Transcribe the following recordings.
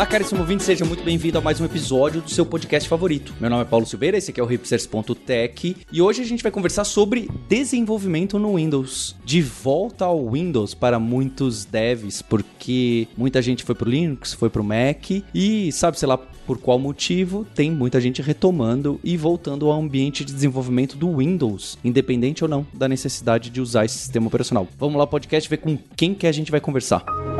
Olá, caríssimo ouvinte, seja muito bem-vindo a mais um episódio do seu podcast favorito. Meu nome é Paulo Silveira, esse aqui é o hipsters.tech e hoje a gente vai conversar sobre desenvolvimento no Windows. De volta ao Windows para muitos devs, porque muita gente foi pro Linux, foi pro Mac e sabe, sei lá, por qual motivo, tem muita gente retomando e voltando ao ambiente de desenvolvimento do Windows, independente ou não da necessidade de usar esse sistema operacional. Vamos lá, podcast, ver com quem que a gente vai conversar. para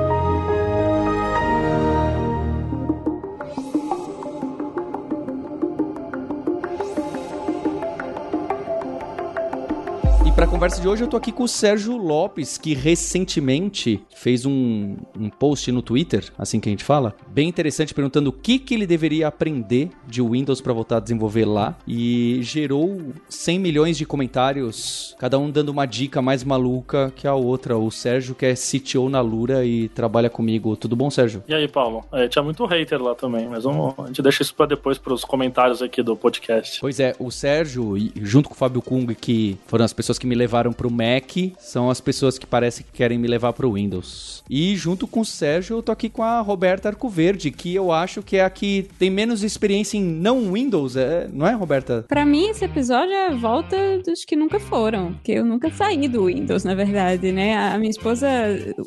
conversa de hoje eu tô aqui com o Sérgio Lopes, que recentemente fez um, um post no Twitter, assim que a gente fala, bem interessante, perguntando o que, que ele deveria aprender de Windows para voltar a desenvolver lá e gerou 100 milhões de comentários, cada um dando uma dica mais maluca que a outra. O Sérgio, que é CTO na Lura e trabalha comigo. Tudo bom, Sérgio? E aí, Paulo? É, tinha muito hater lá também, mas vamos, a gente deixa isso para depois, para os comentários aqui do podcast. Pois é, o Sérgio, junto com o Fábio Kung, que foram as pessoas que me levaram pro Mac são as pessoas que parecem que querem me levar pro Windows. E junto com o Sérgio, eu tô aqui com a Roberta Arcoverde, que eu acho que é a que tem menos experiência em não Windows, é, não é, Roberta? Para mim, esse episódio é a volta dos que nunca foram, porque eu nunca saí do Windows, na verdade, né? A minha esposa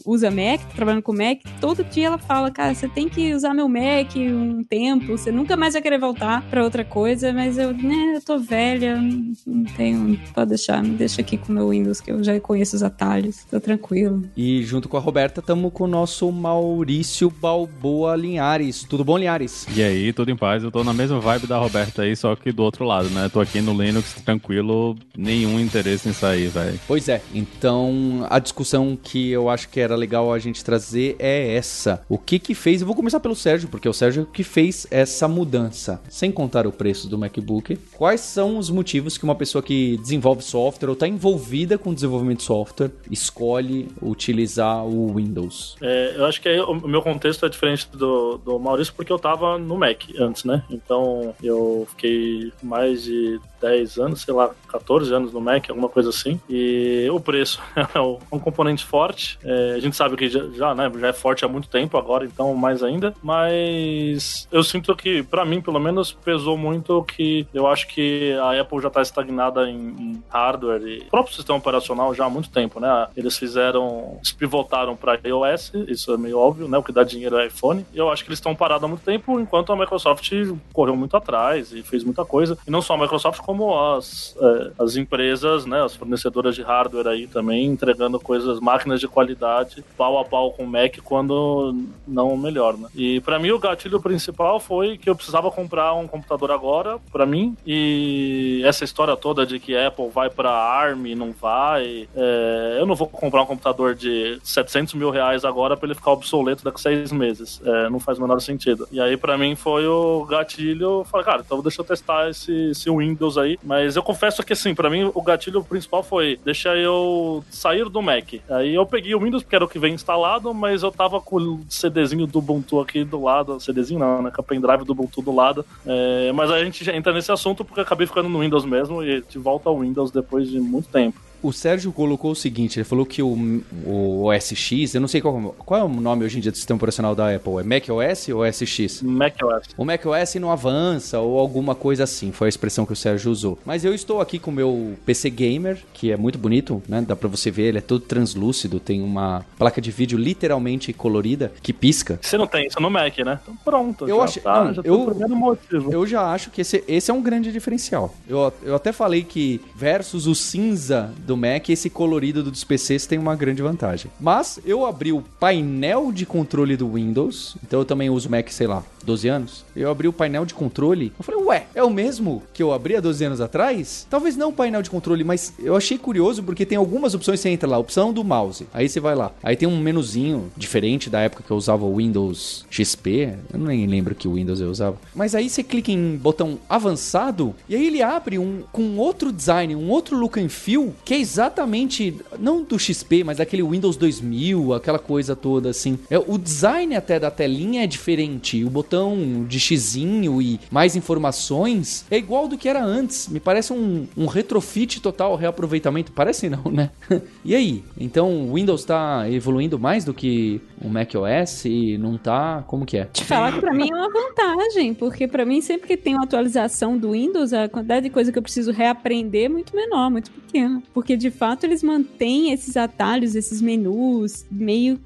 usa Mac, trabalhando com Mac, todo dia ela fala, cara, você tem que usar meu Mac um tempo, você nunca mais vai querer voltar para outra coisa, mas eu, né, eu tô velha, não tenho, pode deixar, me deixa aqui com o meu Windows, que eu já conheço os atalhos, tô tranquilo. E junto com a Roberta, estamos com o nosso Maurício Balboa Linhares. Tudo bom, Linhares? E aí, tudo em paz? Eu tô na mesma vibe da Roberta aí, só que do outro lado, né? Tô aqui no Linux tranquilo, nenhum interesse em sair, velho. Pois é, então a discussão que eu acho que era legal a gente trazer é essa. O que que fez? Eu vou começar pelo Sérgio, porque é o Sérgio que fez essa mudança, sem contar o preço do MacBook. Quais são os motivos que uma pessoa que desenvolve software ou tá envolvida envolvida com desenvolvimento de software escolhe utilizar o Windows? É, eu acho que o meu contexto é diferente do, do Maurício porque eu estava no Mac antes, né? Então eu fiquei mais de 10 anos, sei lá, 14 anos no Mac, alguma coisa assim. E o preço é um componente forte. É, a gente sabe que já, já, né, já é forte há muito tempo agora, então mais ainda. Mas eu sinto que, para mim, pelo menos, pesou muito que eu acho que a Apple já está estagnada em, em hardware e próprio sistema operacional já há muito tempo, né? Eles fizeram, se pivotaram para iOS, isso é meio óbvio, né? O que dá dinheiro é iPhone. E eu acho que eles estão parados há muito tempo, enquanto a Microsoft correu muito atrás e fez muita coisa. E não só a Microsoft, como as, é, as empresas, né? As fornecedoras de hardware aí também entregando coisas, máquinas de qualidade, pau a pau com o Mac, quando não melhor, né? E para mim o gatilho principal foi que eu precisava comprar um computador agora, para mim, e essa história toda de que Apple vai para ARM não vai. É, eu não vou comprar um computador de 700 mil reais agora para ele ficar obsoleto daqui a seis meses. É, não faz o menor sentido. E aí, para mim, foi o gatilho. Falei, cara, então deixa eu testar esse, esse Windows aí. Mas eu confesso que, assim, para mim, o gatilho principal foi deixar eu sair do Mac. Aí eu peguei o Windows, porque era o que vem instalado, mas eu tava com o CDzinho do Ubuntu aqui do lado. CDzinho não, né? Com a pendrive do Ubuntu do lado. É, mas a gente entra nesse assunto porque acabei ficando no Windows mesmo e de volta ao Windows depois de muito tempo. O Sérgio colocou o seguinte: ele falou que o, o OS X, eu não sei qual, qual é o nome hoje em dia do sistema operacional da Apple, é Mac OS ou OS X? Mac OS. O Mac OS não avança ou alguma coisa assim, foi a expressão que o Sérgio usou. Mas eu estou aqui com o meu PC Gamer, que é muito bonito, né? Dá pra você ver, ele é todo translúcido, tem uma placa de vídeo literalmente colorida que pisca. Você não tem isso no Mac, né? Então pronto. Eu acho, tá, não, eu, eu já acho que esse, esse é um grande diferencial. Eu, eu até falei que versus o cinza do do Mac, esse colorido dos PCs tem uma grande vantagem. Mas eu abri o painel de controle do Windows, então eu também uso Mac, sei lá, 12 anos. Eu abri o painel de controle, eu falei, ué, é o mesmo que eu abri há 12 anos atrás? Talvez não o painel de controle, mas eu achei curioso porque tem algumas opções, você entra lá, opção do mouse, aí você vai lá. Aí tem um menuzinho diferente da época que eu usava o Windows XP, eu nem lembro que Windows eu usava. Mas aí você clica em botão avançado e aí ele abre um com outro design, um outro look and feel que é exatamente, não do XP, mas daquele Windows 2000, aquela coisa toda assim. É, o design até da telinha é diferente, o botão botão de xizinho e mais informações é igual do que era antes. Me parece um, um retrofit total, reaproveitamento. Parece não, né? e aí? Então o Windows está evoluindo mais do que o macOS e não tá? Como que é? Te falar que pra mim é uma vantagem, porque pra mim sempre que tem uma atualização do Windows, a quantidade de coisa que eu preciso reaprender é muito menor, muito pequena. Porque de fato eles mantêm esses atalhos, esses menus meio.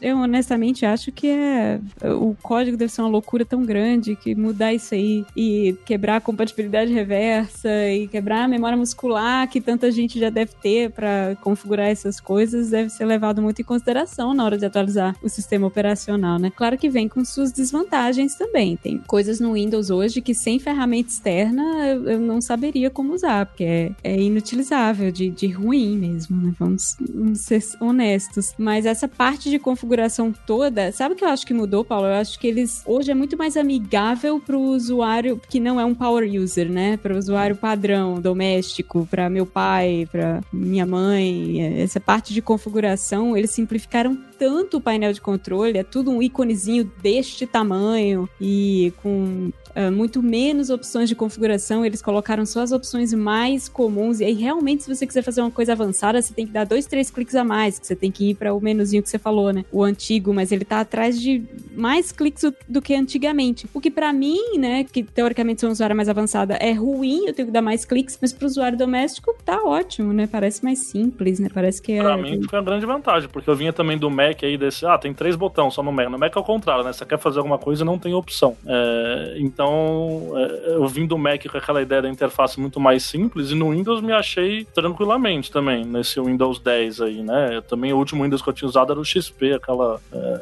Eu honestamente acho que é. O código deve ser uma tão grande que mudar isso aí e quebrar a compatibilidade reversa e quebrar a memória muscular que tanta gente já deve ter para configurar essas coisas deve ser levado muito em consideração na hora de atualizar o sistema operacional, né? Claro que vem com suas desvantagens também. Tem coisas no Windows hoje que sem ferramenta externa eu, eu não saberia como usar, porque é, é inutilizável, de, de ruim mesmo, né? Vamos, vamos ser honestos. Mas essa parte de configuração toda, sabe o que eu acho que mudou, Paulo? Eu acho que eles hoje é muito mais amigável para o usuário que não é um power user, né? Para o usuário padrão, doméstico, para meu pai, para minha mãe. Essa parte de configuração, eles simplificaram tanto o painel de controle, é tudo um íconezinho deste tamanho e com uh, muito menos opções de configuração, eles colocaram só as opções mais comuns. E aí, realmente, se você quiser fazer uma coisa avançada, você tem que dar dois, três cliques a mais, que você tem que ir para o menuzinho que você falou, né? O antigo, mas ele tá atrás de mais cliques do que antigamente. O que para mim, né, que teoricamente sou uma usuária mais avançada, é ruim, eu tenho que dar mais cliques, mas pro usuário doméstico tá ótimo, né? Parece mais simples, né? Parece que é. Pra mim foi uma grande vantagem, porque eu vinha também do Mac aí desse, ah, tem três botões só no Mac. No Mac é o contrário, né? Você quer fazer alguma coisa não tem opção. É, então, é, eu vim do Mac com aquela ideia da interface muito mais simples e no Windows me achei tranquilamente também, nesse Windows 10 aí, né? também o último Windows que eu tinha usado era o XP, aquela é,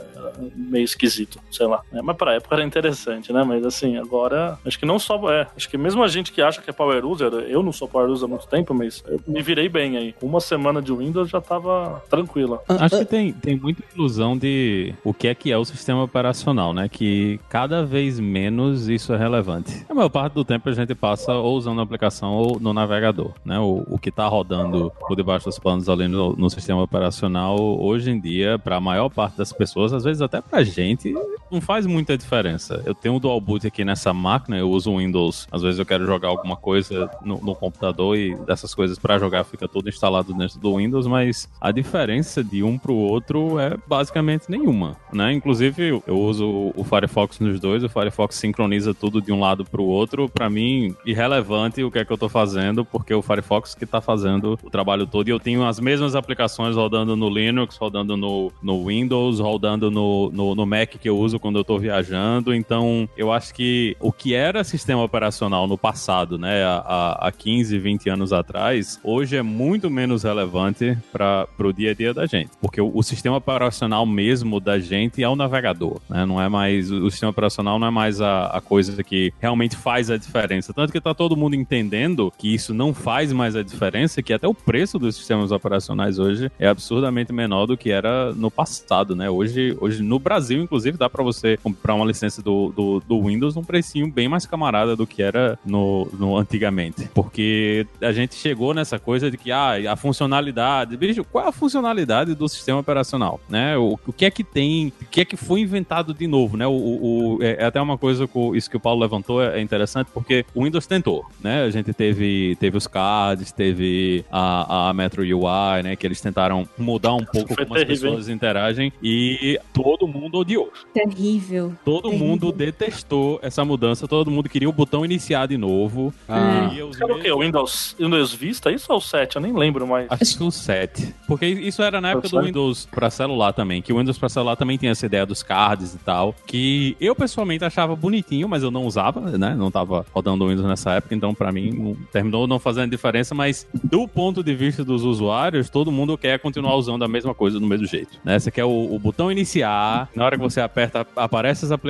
meio esquisito, sei lá. É, mas pra época era interessante, né? Mas assim, agora, acho que não só, é, acho que mesmo a gente que acha que é Power User, eu não sou Power User há muito tempo, mas eu me virei bem aí. Uma semana de Windows já tava tranquila. Acho que tem, tem muita ilusão de o que é que é o sistema operacional, né? Que cada vez menos isso é relevante. A maior parte do tempo a gente passa ou usando a aplicação ou no navegador, né? O, o que está rodando por debaixo dos panos ali no, no sistema operacional, hoje em dia, para a maior parte das pessoas, às vezes até pra gente, não faz muita diferença. Eu tenho o dual boot aqui nessa máquina, eu uso o Windows, às vezes eu quero jogar alguma coisa no, no computador e dessas coisas para jogar fica tudo instalado dentro do Windows, mas a diferença de um pro outro é basicamente nenhuma, né? Inclusive, eu uso o Firefox nos dois, o Firefox sincroniza tudo de um lado pro outro, para mim, irrelevante o que é que eu tô fazendo, porque o Firefox que tá fazendo o trabalho todo e eu tenho as mesmas aplicações rodando no Linux, rodando no, no Windows, rodando no, no, no Mac que eu uso quando eu tô viajando, então eu acho que o que era sistema operacional no passado, né, há, há 15, 20 anos atrás, hoje é muito menos relevante para o dia a dia da gente, porque o, o sistema operacional mesmo da gente é o navegador, né? Não é mais o sistema operacional não é mais a, a coisa que realmente faz a diferença. Tanto que tá todo mundo entendendo que isso não faz mais a diferença, que até o preço dos sistemas operacionais hoje é absurdamente menor do que era no passado, né? Hoje, hoje no Brasil, inclusive, dá para você comprar uma licença do, do, do, Windows num precinho bem mais camarada do que era no, no antigamente. Porque a gente chegou nessa coisa de que ah, a funcionalidade. Bicho, qual é a funcionalidade do sistema operacional? Né? O, o que é que tem, o que é que foi inventado de novo, né? O, o, é, é até uma coisa que isso que o Paulo levantou é, é interessante porque o Windows tentou, né? A gente teve, teve os cards, teve a, a Metro UI, né? Que eles tentaram mudar um pouco como terrível, as pessoas interagem e todo mundo odiou. Terrível. Todo terrível. mundo detestou essa mudança, todo mundo queria o botão iniciar de novo. Ah. E Era o quê? O Windows, Windows Vista? Isso ou o 7? Eu nem lembro mais. Acho que o 7. Porque isso era na época do Windows para celular também, que o Windows para celular também tinha essa ideia dos cards e tal, que eu pessoalmente achava bonitinho, mas eu não usava, né? Não tava rodando o Windows nessa época, então para mim não, terminou não fazendo diferença, mas do ponto de vista dos usuários, todo mundo quer continuar usando a mesma coisa do mesmo jeito, né? Você quer o, o botão iniciar, na hora que você aperta, aparece as aplicações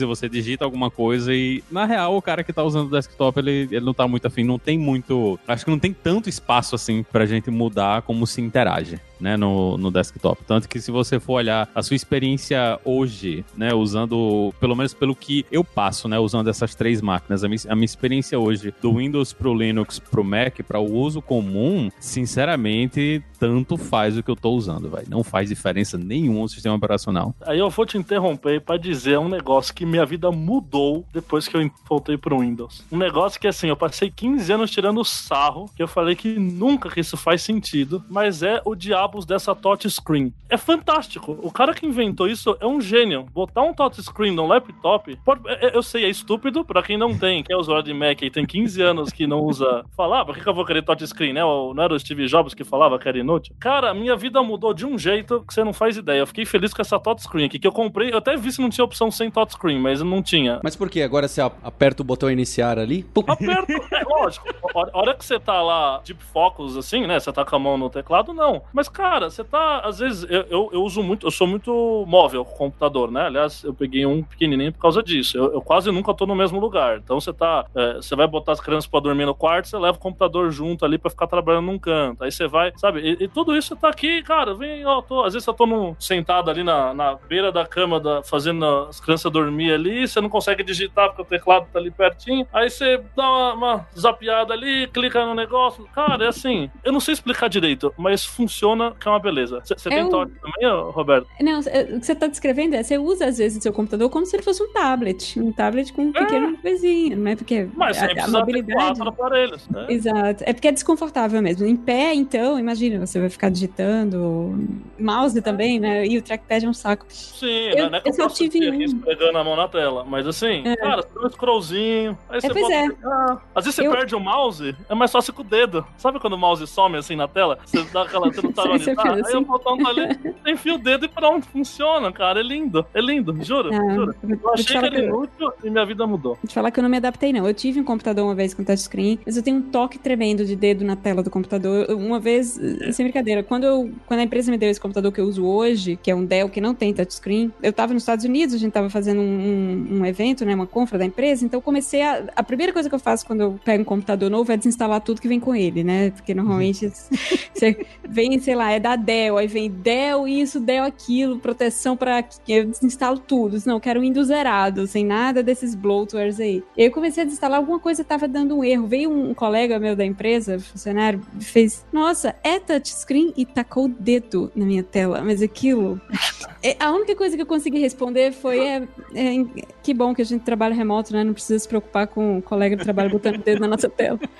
e você digita alguma coisa e, na real, o cara que tá usando o desktop, ele, ele não tá muito afim, não tem muito, acho que não tem tanto espaço assim pra gente mudar como se interage. Né, no, no desktop. Tanto que se você for olhar a sua experiência hoje, né, usando, pelo menos pelo que eu passo, né, usando essas três máquinas, a minha, a minha experiência hoje do Windows pro Linux pro Mac, para o uso comum, sinceramente, tanto faz o que eu tô usando, vai. Não faz diferença nenhuma o sistema operacional. Aí eu vou te interromper para dizer um negócio que minha vida mudou depois que eu voltei pro Windows. Um negócio que, assim, eu passei 15 anos tirando sarro, que eu falei que nunca que isso faz sentido, mas é o diabos dessa touchscreen. É fantástico. O cara que inventou isso é um gênio. Botar um touchscreen no laptop, pode, é, é, eu sei, é estúpido para quem não tem, que é usuário de Mac e tem 15 anos que não usa. Falar, ah, por que, que eu vou querer touchscreen, né? Não era o Steve Jobs que falava que era inútil? Cara, minha vida mudou de um jeito que você não faz ideia. Eu fiquei feliz com essa touchscreen aqui, que eu comprei. Eu até vi se não tinha opção sem touchscreen, mas não tinha. Mas por que? Agora você aperta o botão iniciar ali? Pum. Aperto, é lógico. A hora que você tá lá, deep focus, assim, né? Você tá com a mão no teclado, não. Mas, cara, você tá. Às vezes, eu, eu, eu uso muito, eu sou muito móvel com o computador, né? Aliás, eu peguei um pequenininho por causa disso. Eu, eu quase nunca tô no mesmo lugar. Então você tá. É, você vai botar as crianças pra dormir no quarto, você leva o computador junto ali pra ficar trabalhando num canto. Aí você vai, sabe? E, e tudo isso tá aqui, cara. Vem, ó, tô, às vezes eu tô sentado ali na, na beira da cama, da, fazendo as crianças dormir ali, você não consegue digitar porque o teclado tá ali pertinho. Aí você dá uma, uma zapiada ali, clica no negócio. Cara, é assim, eu não sei explicar direito, mas funciona que é uma beleza. Você tem Eu- toque também, Roberto? Não, o que você tá descrevendo é, você usa às vezes o seu computador como se ele fosse um tablet. Um tablet com um pequeno coisinho, não é? Porque Mas a, a mobilidade... quatro aparelhos. Né? Exato. É porque é desconfortável mesmo. Em pé, então, imagina, você vai ficar digitando. Mouse também, né? E o trackpad é um saco. Sim, Eu- né? é eu eu só tive um. esfregando a mão na tela. Mas assim, É. cara, você dá um scrollzinho, aí você pois bota. é. Ah, às vezes você Eu- perde o mouse, é mais fácil com o dedo. Sabe quando o mouse some assim na tela? Você dá aquela. Você não onde Você tá? fez Aí assim. o botão tá ali, enfia o dedo e pronto, funciona, cara. É lindo, é lindo, juro, Ah, juro. Eu achei que era eu- inútil e minha vida mudou. Vou te falar que eu não me adaptei, não. Eu tive um computador uma vez com touchscreen, mas eu tenho um toque tremendo de dedo na tela do computador. Eu- Uma vez, eh, sem brincadeira, quando, eu, quando a empresa me deu esse computador que eu uso hoje, que é um Dell que não tem touchscreen, eu tava nos Estados Unidos, a gente tava fazendo um, um- um evento, né, uma confra da empresa, então eu comecei a... A primeira coisa que eu faço quando eu pego um computador novo é desinstalar tudo que vem com ele, né? Porque normalmente você vem, sei lá, é da Dell, aí vem Dell isso, Dell aquilo, proteção pra... Eu desinstalo tudo. Não, quero um Windows zerado, sem nada desses bloatwares aí. Eu comecei a desinstalar, alguma coisa tava dando um erro. Veio um colega meu da empresa, funcionário, fez, nossa, é touchscreen e tacou o dedo na minha tela. Mas aquilo... É, a única coisa que eu consegui responder foi, é, é, que bom que a gente trabalha remoto, né? Não precisa se preocupar com o colega de trabalho botando o dedo na nossa tela.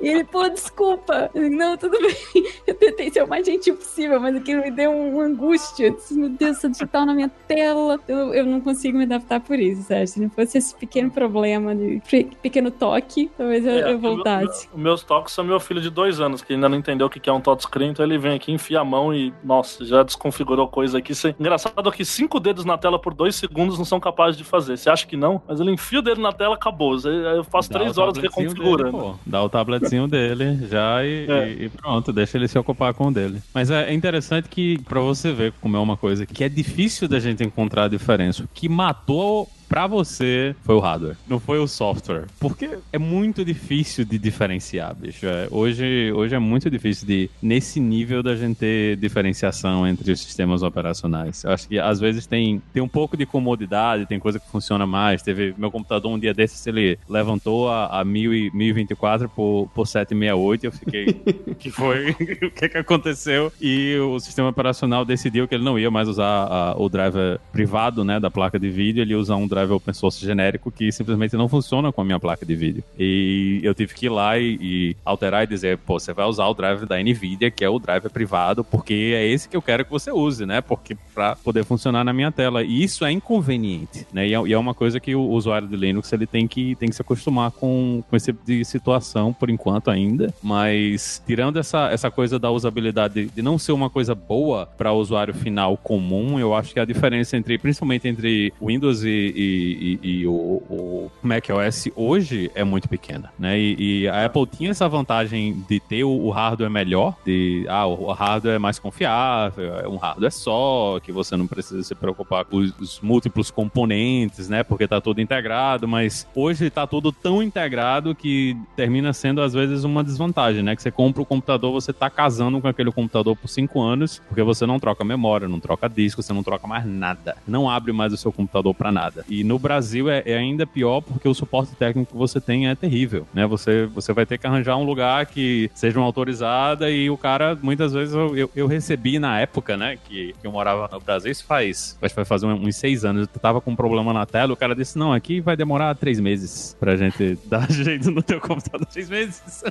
E ele, pô, desculpa. Não, tudo bem. Eu tentei ser o mais gentil possível, mas aquilo me deu um, uma angústia. Eu disse, meu Deus, essa digital na minha tela. Eu, eu não consigo me adaptar por isso, sabe? Se não fosse esse pequeno problema, de pe- pequeno toque, talvez eu, É, eu meu- voltasse. Os meus toques são meu filho de dois anos, que ainda não entendeu o que é um touchscreen, então ele vem aqui, enfia a mão e, nossa, já desconfigurou coisa aqui. Engraçado que cinco dedos na tela por dois segundos não são capazes de fazer. Você acha que não? Mas ele enfia o dedo na tela, acabou. Eu faço Dá três horas reconfigurando. dele. Dá o tabletzinho dele já e, É. e- e pronto, deixa ele se ocupar com o dele. Mas é, interessante que, pra você ver como é uma coisa que é difícil da gente encontrar a diferença. O que matou pra você foi o hardware, não foi o software. Porque é muito difícil de diferenciar, bicho. É, hoje, hoje é muito difícil de, nesse nível, da gente ter diferenciação entre os sistemas operacionais. Eu acho que às vezes tem, tem um pouco de comodidade, tem coisa que funciona mais. Teve meu computador um dia desses, ele levantou a, a 1000 e- 1024 por, por 768 e eu fiquei. que foi? o que, que aconteceu? E o sistema operacional decidiu que ele não ia mais usar a- o driver privado né, da placa de vídeo, ele ia usar um driver open source genérico que simplesmente não funciona com a minha placa de vídeo. E eu tive que ir lá e, e alterar e dizer, pô, você vai usar o driver da NVIDIA, que é o driver privado, porque é esse que eu quero que você use, né? Porque para poder funcionar na minha tela. E isso é inconveniente, né? E é, e é uma coisa que o usuário de Linux ele tem que, tem que se acostumar com, com esse tipo de situação por enquanto ainda. Mas tirando essa, essa coisa da usabilidade de, de não ser uma coisa boa para o usuário final comum, eu acho que a diferença entre, principalmente entre Windows e, e, e, e o, o, Mac OS hoje é muito pequena, né? E, e, a Apple tinha essa vantagem de ter o, o hardware melhor, de ah, o hardware é mais confiável, é um hardware só, que você não precisa se preocupar com os, os múltiplos componentes, né? Porque tá tudo integrado, mas hoje tá tudo tão integrado que termina sendo às vezes uma desvantagem, né? Que você compra o computador, você tá casando com aquele computador por cinco anos, porque você não troca memória, não troca disco, você não troca mais nada. Não abre mais o seu computador para nada. E no Brasil é, é, ainda pior porque o suporte técnico que você tem é terrível, né? Você, você vai ter que arranjar um lugar que seja uma autorizada e o cara, muitas vezes, eu, eu, eu recebi na época, né, que, que, eu morava no Brasil, isso faz, acho que vai fazer uns seis anos, eu tava com um problema na tela, o cara disse, não, aqui vai demorar três meses pra gente dar jeito no teu computador. Três meses?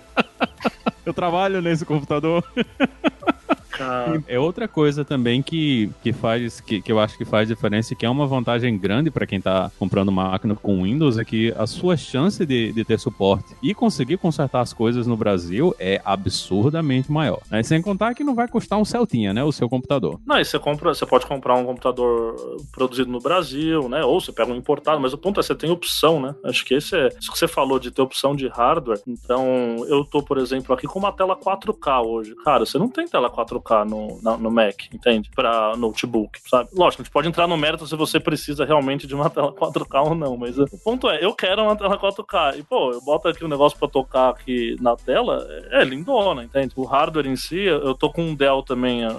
eu trabalho nesse computador. É outra coisa também que, que faz, que, que eu acho que faz diferença e que é uma vantagem grande para quem está comprando máquina com Windows é que a sua chance de, de ter suporte e conseguir consertar as coisas no Brasil é absurdamente maior. Né? Sem contar que não vai custar um Celtinha, né? O seu computador. Não, e você compra, você pode comprar um computador produzido no Brasil, né? Ou você pega um importado, mas o ponto é você tem opção, né? Acho que esse é isso que você falou de ter opção de hardware. Então, eu tô, por exemplo, aqui com uma tela 4K hoje. Cara, você não tem tela 4K no, no Mac, entende? Pra notebook, sabe? Lógico, a gente pode entrar no mérito se você precisa realmente de uma tela 4K ou não, mas o ponto é, eu quero uma tela 4K. E, pô, eu boto aqui um negócio pra tocar aqui na tela, é lindona, entende? O hardware em si, eu tô com um Dell também, é,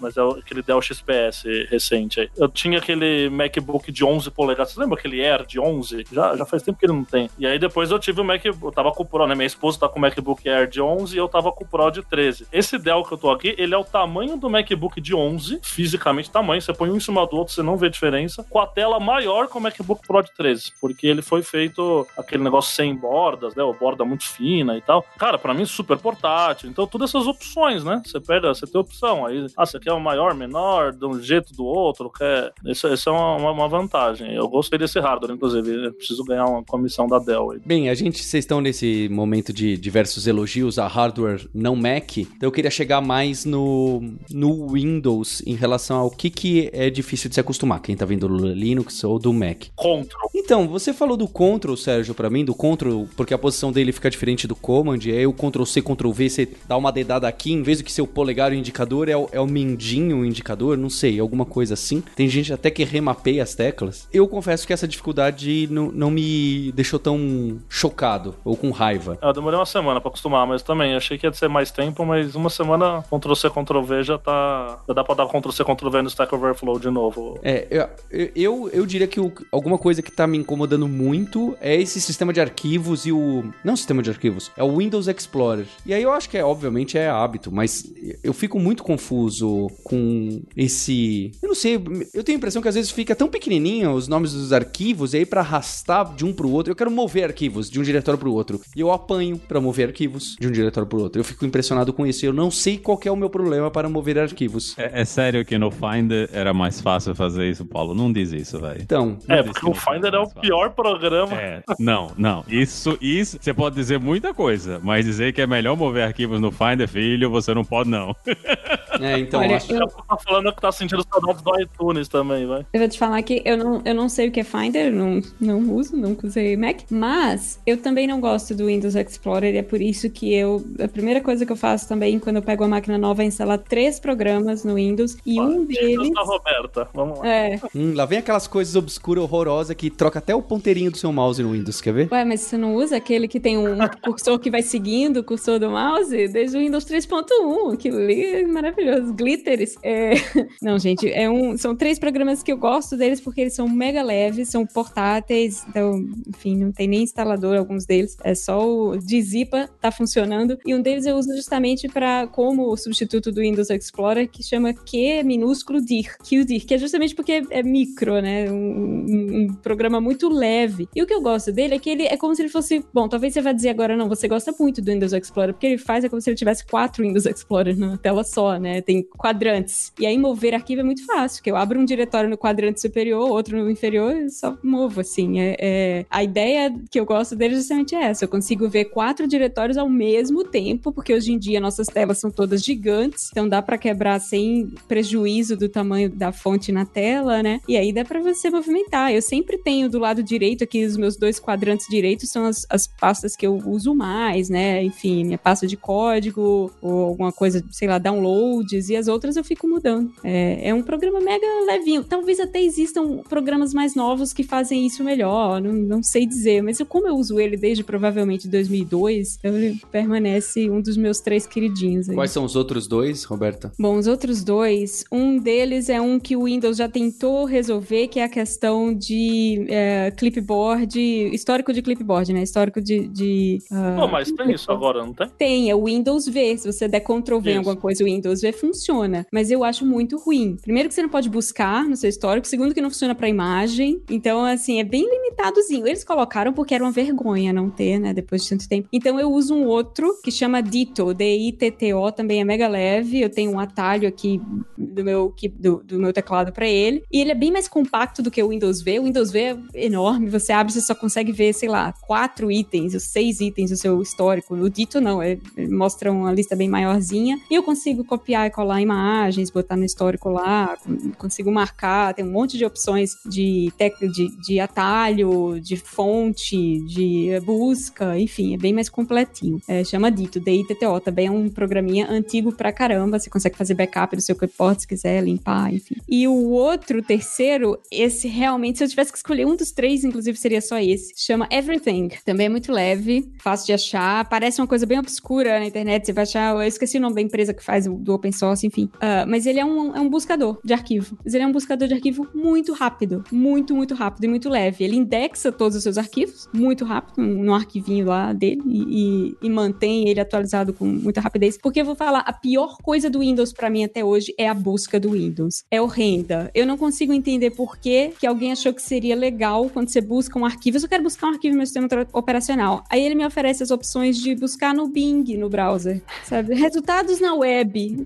mas é aquele Dell XPS recente aí. Eu tinha aquele MacBook de 11 polegadas, você lembra aquele Air de 11? Já, já faz tempo que ele não tem. E aí depois eu tive o Mac, eu tava com o Pro, né? Minha esposa tá com o MacBook Air de 11 e eu tava com o Pro de 13. Esse Dell que eu tô aqui, ele é o tamanho do MacBook de 11, fisicamente tamanho, você põe um em cima do outro, você não vê diferença, com a tela maior que o MacBook Pro de 13, porque ele foi feito aquele negócio sem bordas, né, o borda muito fina e tal. Cara, para mim super portátil. Então, todas essas opções, né? Você pega, você tem opção aí, ah, você quer o maior, menor, de um jeito do outro, quer. Isso, isso é uma, uma, vantagem. Eu gostei desse hardware, inclusive. Eu preciso ganhar uma comissão da Dell aí. Bem, a gente, vocês estão nesse momento de diversos elogios a hardware não Mac, então eu queria chegar mais no, no Windows em relação ao que, que é difícil de se acostumar, quem tá vindo do Linux ou do Mac? Control. Então, você falou do Control, Sérgio, para mim, do Control, porque a posição dele fica diferente do Command, aí o Ctrl C, Ctrl V, você dá uma dedada aqui, em vez do que ser o polegar o indicador, é o, é o mindinho o indicador, não sei, alguma coisa assim. Tem gente até que remapeia as teclas. Eu confesso que essa dificuldade não, não me deixou tão chocado ou com raiva. Eu demorei uma semana para acostumar, mas também achei que ia ser mais tempo, mas uma semana Ctrl C, Ctrl V já tá. Já dá pra dar Ctrl C, Ctrl V no Stack Overflow de novo. É, eu, eu, eu diria que o, alguma coisa que tá me incomodando muito é esse sistema de arquivos e o. Não sistema de arquivos, é o Windows Explorer. E aí eu acho que é, obviamente, é hábito, mas eu fico muito confuso com esse. Eu não sei, eu tenho a impressão que às vezes fica tão pequenininho os nomes dos arquivos, e aí para arrastar de um pro outro, eu quero mover arquivos de um diretório pro outro. E eu apanho para mover arquivos de um diretório pro outro. Eu fico impressionado com isso. Eu não sei qual é o meu problema para mover arquivos. É, é sério que no Finder era mais fácil fazer isso, Paulo? Não diz isso, velho. Então. é, porque o Finder é o pior programa. É, não, não. Isso, isso, você pode dizer muita coisa, mas dizer que é melhor mover arquivos no Finder, filho, você não pode, não. É, então. Olha, acho... eu... tá falando que tá sentindo saudades do iTunes também, vai. Eu vou te falar que eu não, eu não sei o que é Finder, não, não uso, nunca usei Mac, mas eu também não gosto do Windows Explorer e é por isso que eu. A primeira coisa que eu faço também quando eu pego uma máquina nova é instalar três programas no Windows e um deles. Da Roberta, vamos lá. É. Hum, lá vem aquelas coisas obscuras, horrorosas que troca até o ponteirinho do seu mouse no Windows, quer ver? Ué, mas você não usa aquele que tem um cursor que vai seguindo o cursor do mouse desde o Windows 3.1? Aquilo ali é maravilhoso. Glitters. É... Não, gente, é um... são três programas que eu gosto deles porque eles são mega leves, são portáteis, então, enfim, não tem nem instalador alguns deles. É só o de Zipa tá funcionando. E um deles eu uso justamente para como substituto do Windows Explorer, que chama Q minúsculo dir, QDIR, que é justamente porque é micro, né? Um, um, programa muito leve. E o que eu gosto dele é que ele é como se ele fosse. Bom, talvez você vá dizer agora, não, você gosta muito do Windows Explorer, porque ele faz é como se ele tivesse quatro Windows Explorer na tela só, né? Tem quadrantes. E aí mover arquivo é muito fácil, que eu abro um diretório no quadrante superior, outro no inferior e só movo, assim. É, é... A ideia que eu gosto dele é justamente essa. Eu consigo ver quatro diretórios ao mesmo tempo, porque hoje em dia nossas telas são todas gigantes Então dá para quebrar sem prejuízo do tamanho da fonte na tela, né? E aí dá para você movimentar. Eu sempre tenho do lado direito aqui os meus dois quadrantes direitos são as, as pastas que eu uso mais, né? Enfim, minha pasta de código ou alguma coisa, sei lá, downloads e as outras eu fico mudando. É, é um programa mega levinho. Talvez até existam programas mais novos que fazem isso melhor, não, não sei dizer, mas eu, como eu uso ele desde provavelmente 2002, então ele permanece um dos meus três queridinhos. Aí. Quais são os outros dois, Roberta? Bom, os outros dois, um deles é um que o Windows já tentou resolver, que é a questão de é, clipboard, histórico de clipboard, né? Histórico de. de uh, Pô, mas tem isso agora, não tem? Tem, é o Windows V. Se você der Ctrl V em alguma coisa, o Windows V funciona. Mas eu acho muito ruim. Primeiro que você não pode buscar no seu histórico, segundo que não funciona para imagem. Então, assim, é bem limitadozinho. Eles colocaram porque era uma vergonha não ter, né? Depois de tanto tempo. Então eu uso um outro que chama Ditto, D-I-T-T-O, também é mega leve. Eu tenho um atalho aqui do meu, do, do meu teclado para ele. E ele é bem mais compacto do que o Windows V. O Windows V é enorme, você abre, você só consegue ver, sei lá, quatro itens, os seis itens do seu histórico. O Ditto não, é, mostra uma lista bem maiorzinha. E eu consigo copiar e colar imagens, botar no histórico lá, consigo marcar, tem um monte de opções de, de, de atalho, de fonte, de busca, enfim, é bem mais completinho. É, chama Dito, DITTO, também é um programinha antigo pra caramba, você consegue fazer backup do seu clipboard se quiser, limpar, enfim. E o outro, terceiro, esse realmente, se eu tivesse que escolher um dos três, inclusive seria só esse, chama Everything, também é muito leve, fácil de achar, parece uma coisa bem obscura na internet, você vai achar, eu esqueci o nome da empresa que faz do open source, enfim, uh, mas ele é um, é um buscador de arquivo, mas ele é um buscador de arquivo muito rápido, muito, muito rápido e muito leve, ele indexa todos os seus arquivos, muito rápido, no arquivinho lá dele, e, e, mantém ele atualizado com muita rapidez. Porque eu vou falar, a pior coisa do Windows para mim até hoje é a busca do Windows. É horrenda. Eu não consigo entender por que, que alguém achou que seria legal quando você busca um arquivo. Eu só quero buscar um arquivo no meu sistema operacional. Aí ele me oferece as opções de buscar no Bing, no browser, sabe? Resultados na web.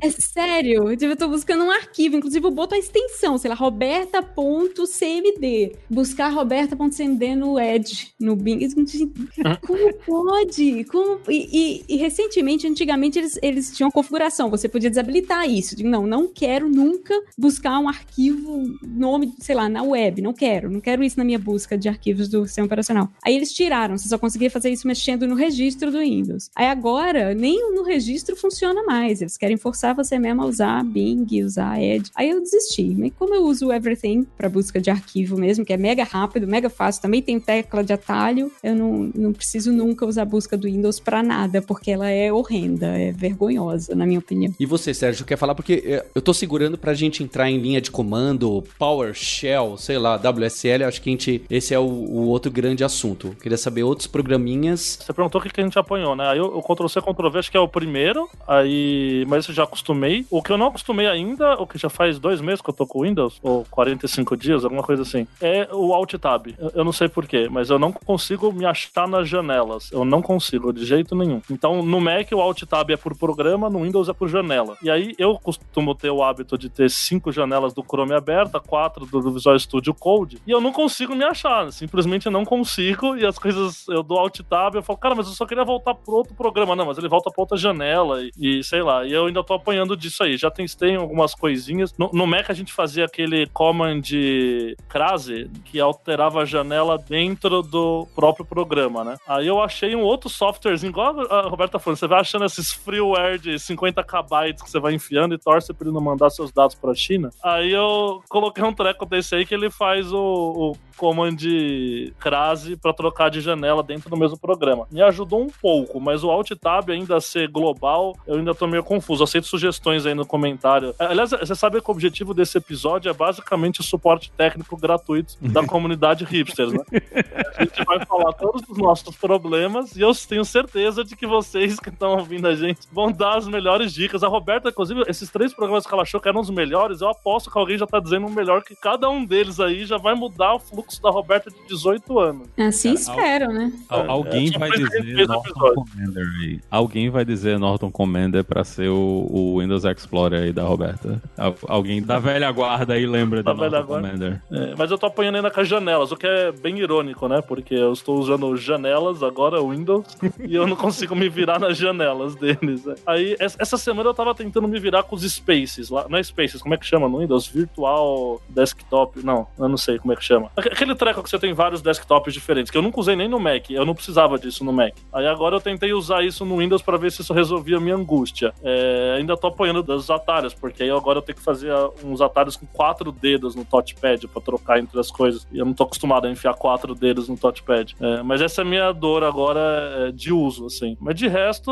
É sério. Eu tô buscando um arquivo. Inclusive, eu boto a extensão, sei lá, roberta.cmd. Buscar roberta.cmd no Edge, no Bing. Como pode? Como... E, e, e, recentemente, antigamente, eles, eles tinham configuração. Você podia desabilitar isso. Não, não quero nunca buscar um arquivo, nome, sei lá, na web. Não quero. Não quero isso na minha busca de arquivos do sistema operacional. Aí eles tiraram. Você só conseguia fazer isso mexendo no registro do Windows. Aí agora, nem no registro funciona mais. Eles querem forçar você mesmo a usar Bing, usar Edge. Aí eu desisti. Mas como eu uso Everything para busca de arquivo mesmo, que é mega rápido, mega fácil, também tem tecla de atalho, eu não, não preciso nunca usar a busca do Windows para nada, porque ela é horrenda, é vergonhosa, na minha opinião. E você, Sérgio, quer falar? Porque é, eu tô segurando pra gente entrar em linha de comando, PowerShell, sei lá, WSL, acho que a gente, esse é o, o outro grande assunto. queria saber outros programinhas. Você perguntou o que, que a gente apanhou, né? Aí o, Ctrl-C, Ctrl-V acho que é o primeiro, aí, mas eu já acostumei. O que eu não acostumei ainda, o que já faz dois meses que eu tô com o Windows, ou 45 dias, alguma coisa assim, é o Alt Tab. Eu, eu não sei porquê, mas eu não consigo me achar nas janelas. Eu não consigo, de jeito nenhum. Então, no Mac, o Alt Tab é por programa, no Windows é por janela. E aí, eu costumo ter o hábito de ter cinco janelas do Chrome aberta, quatro do Visual Studio Code, e eu não consigo me achar. Simplesmente não consigo, e as coisas, eu dou Alt Tab, eu falo, cara, mas eu só queria voltar pro outro programa. Não, mas ele volta pra outra janela, e, e sei lá. E eu ainda tô apanhando disso aí. Já testei algumas coisinhas. No, no Mac, a gente fazia aquele command crase, que alterava a janela dentro do próprio programa, né? Aí eu achei um outro softwarezinho, igual a Roberta falando, você vai achando esses freeware de 50 KB que você vai enfiando e torce pra ele não mandar seus dados pra China. Aí eu coloquei um treco desse aí que ele faz o, o command crase para trocar de janela dentro do mesmo programa. Me ajudou um pouco, mas o Alt Tab ainda ser global, eu ainda tô meio confuso. Aceito sugestões aí no comentário. Aliás, você sabe que o objetivo desse episódio é basicamente o suporte técnico gratuito da comunidade hipsters, né? A gente vai falar todos os nossos problemas e eu tenho certeza de que vocês que estão ouvindo a gente vão dar as melhores dicas. A Roberta, inclusive, esses três programas que ela achou que eram os melhores, eu aposto que alguém já tá dizendo um melhor que cada um deles aí já vai mudar o fluxo da Roberta de 18 anos. Assim espero, né? Al alguém é, vai dizer Norton Commander aí. Alguém vai dizer Norton Commander pra ser o, o Windows Explorer aí da Roberta. Al alguém da velha guarda aí lembra da Norton Commander. É, mas eu tô apanhando ainda com as janelas, o que é bem irônico, né? Porque eu estou usando janelas agora, Windows, e eu não consigo me virar nas janelas deles. Né? Aí, essa semana eu tava tentando me virar com os Spaces lá. Não é Spaces, como é que chama no Windows? Virtual Desktop. Não, eu não sei como é que chama. Aquele treco que você tem vários desktops diferentes, que eu nunca usei nem no Mac. Eu não precisava disso no Mac. Aí agora eu tentei usar isso no Windows para ver se isso resolvia a minha angústia. É, ainda tô apanhando dos atalhos, porque aí agora eu tenho que fazer uns atalhos com quatro dedos no touchpad para trocar entre as coisas. E eu não tô acostumado a enfiar quatro dedos no touchpad. É, mas essa é a minha dor agora é, de uso, assim. Mas de resto,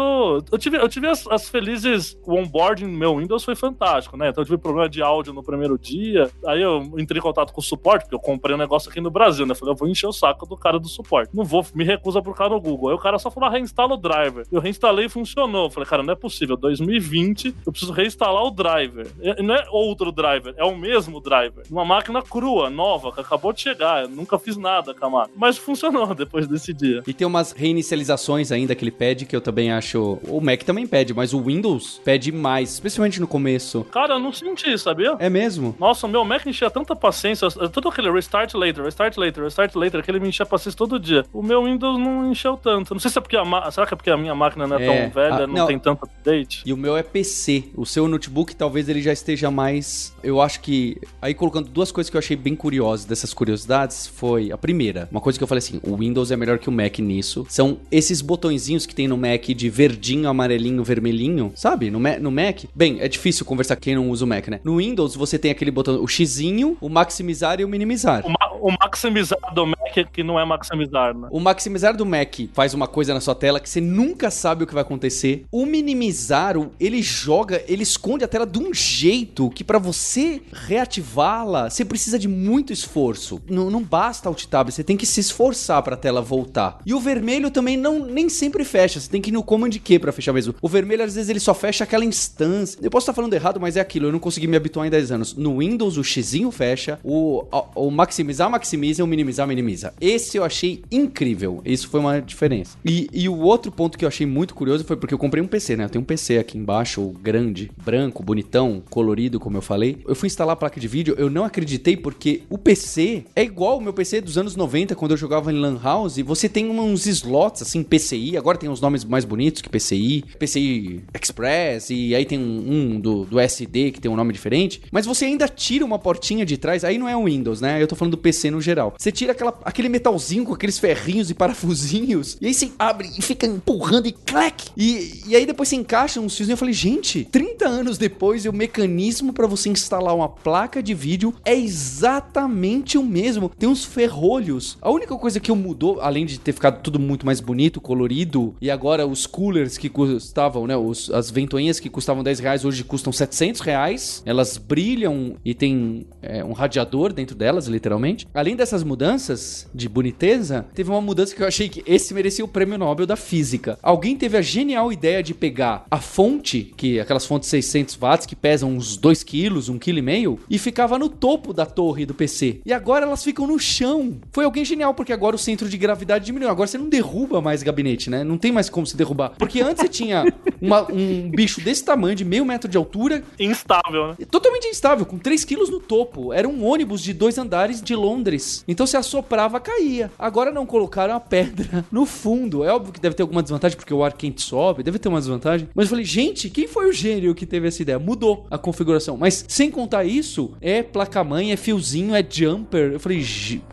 eu tive, eu tive as, as felizes. O onboarding no meu Windows foi fantástico, né? Então eu tive problema de áudio no primeiro dia. Aí eu entrei em contato com o suporte, porque eu comprei um negócio aqui no Brasil, né? Falei, eu vou encher o saco do cara do suporte. Não vou, me recusa por causa no Google. Aí o cara só falou, ah, reinstala o driver. Eu reinstalei e funcionou. Falei, cara, não é possível. 2020, eu preciso reinstalar o driver. E não é outro driver, é o mesmo driver. Uma máquina crua, nova, que acabou de chegar. Eu nunca fiz nada com a máquina. Mas funcionou depois desse dia. E tem umas reinicializações ainda que ele pede, que eu também acho. O Mac também pede, mas o Windows pede mais, especialmente no começo. Cara, eu não senti, sabia? É mesmo? Nossa, o meu Mac enchia tanta paciência. Todo aquele restart later, restart later, restart later, aquele me enchia paciência todo dia. O meu Windows não encheu tanto. Não sei se é porque a Será que é porque a minha máquina não é, é tão velha, a... não, não tem tanto update? E o meu é PC. O seu notebook talvez ele já esteja mais. Eu acho que. Aí colocando duas coisas que eu achei bem curiosas dessas curiosidades foi. A primeira, uma coisa que eu falei assim: o Windows é melhor que o Mac nisso. São esses botõezinhos que tem no Mac de verdinho, amarelinho, vermelhinho, sabe? No, no Mac. Bem, é difícil conversar quem não usa o Mac, né? No Windows você tem aquele botão, o xizinho, o maximizar e o minimizar. O, ma o maximizar do Mac é que não é maximizar, né? O maximizar do Mac faz uma coisa na sua tela que você nunca sabe o que vai acontecer. O minimizar, ele joga, ele esconde a tela de um jeito que para você reativá-la, você precisa de muito esforço. Não, não basta alt tab, você tem que se esforçar para a tela voltar. E o vermelho também não nem sempre fecha, você tem que ir no command Q para fechar mesmo. O vermelho às vezes ele só fecha aquela instância. Eu posso estar falando errado, mas é aquilo, eu não consegui me habituar em 10 anos. No Windows o xizinho fecha, o, o maximizar maximiza o minimizar minimiza. Esse eu achei incrível. Isso foi uma diferença. E, e o outro ponto que eu achei muito curioso foi porque eu comprei um PC, né? Eu tenho um PC aqui embaixo, grande, branco, bonitão, colorido, como eu falei. Eu fui instalar a placa de vídeo, eu não acreditei porque o PC é igual o meu PC dos anos 90, quando eu jogava em Lan House. Você tem uns slots, assim, PCI. Agora tem uns nomes mais bonitos que PCI, PCI Express, e aí tem um, um do, do SD que tem um nome diferente. Mas você ainda tira uma portinha de trás, aí não é o Windows, né? Eu tô falando do PC no geral. Você tira aquela, aquele metalzinho com aqueles ferrinhos e parafusinhos, e aí você abre e fica empurrando e clac! E, e aí depois você encaixa uns fios e eu falei, gente, 30 anos depois o mecanismo para você instalar uma placa de vídeo é exatamente o mesmo. Tem uns ferrolhos. A única coisa que eu mudou, além de ter ficado tudo muito mais bonito, colorido, e agora os coolers que custavam, né, os, as ventoinhas que custavam 10 reais hoje custam 700 reais. Elas brilham e tem é, um radiador dentro delas, literalmente. Além dessas mudanças de boniteza, teve uma mudança que eu achei que esse merecia o prêmio Nobel da Física. Alguém teve a genial ideia de pegar a fonte, que é aquelas fontes 600 watts que pesam uns 2 quilos, 1,5 kg, e ficava no topo da torre do PC. E agora elas ficam no chão. Foi alguém genial, porque agora o centro de gravidade diminuiu. Agora você não derruba mais gabinete, né? Não tem mais como se derrubar. Porque antes você tinha uma, um bicho desse tamanho, de meio metro de altura. Instável, né? Totalmente instável, com 3 quilos no topo. Era um ônibus de dois andares de Londres. Então se assoprava, caía. Agora não colocaram a pedra no fundo. É óbvio que deve ter alguma desvantagem, porque o ar quente sobe, deve ter uma desvantagem. Mas eu falei, gente, quem foi o gênio que teve essa ideia? Mudou a configuração. Mas sem contar isso, é placa-mãe, é fiozinho, é jumper. Eu falei,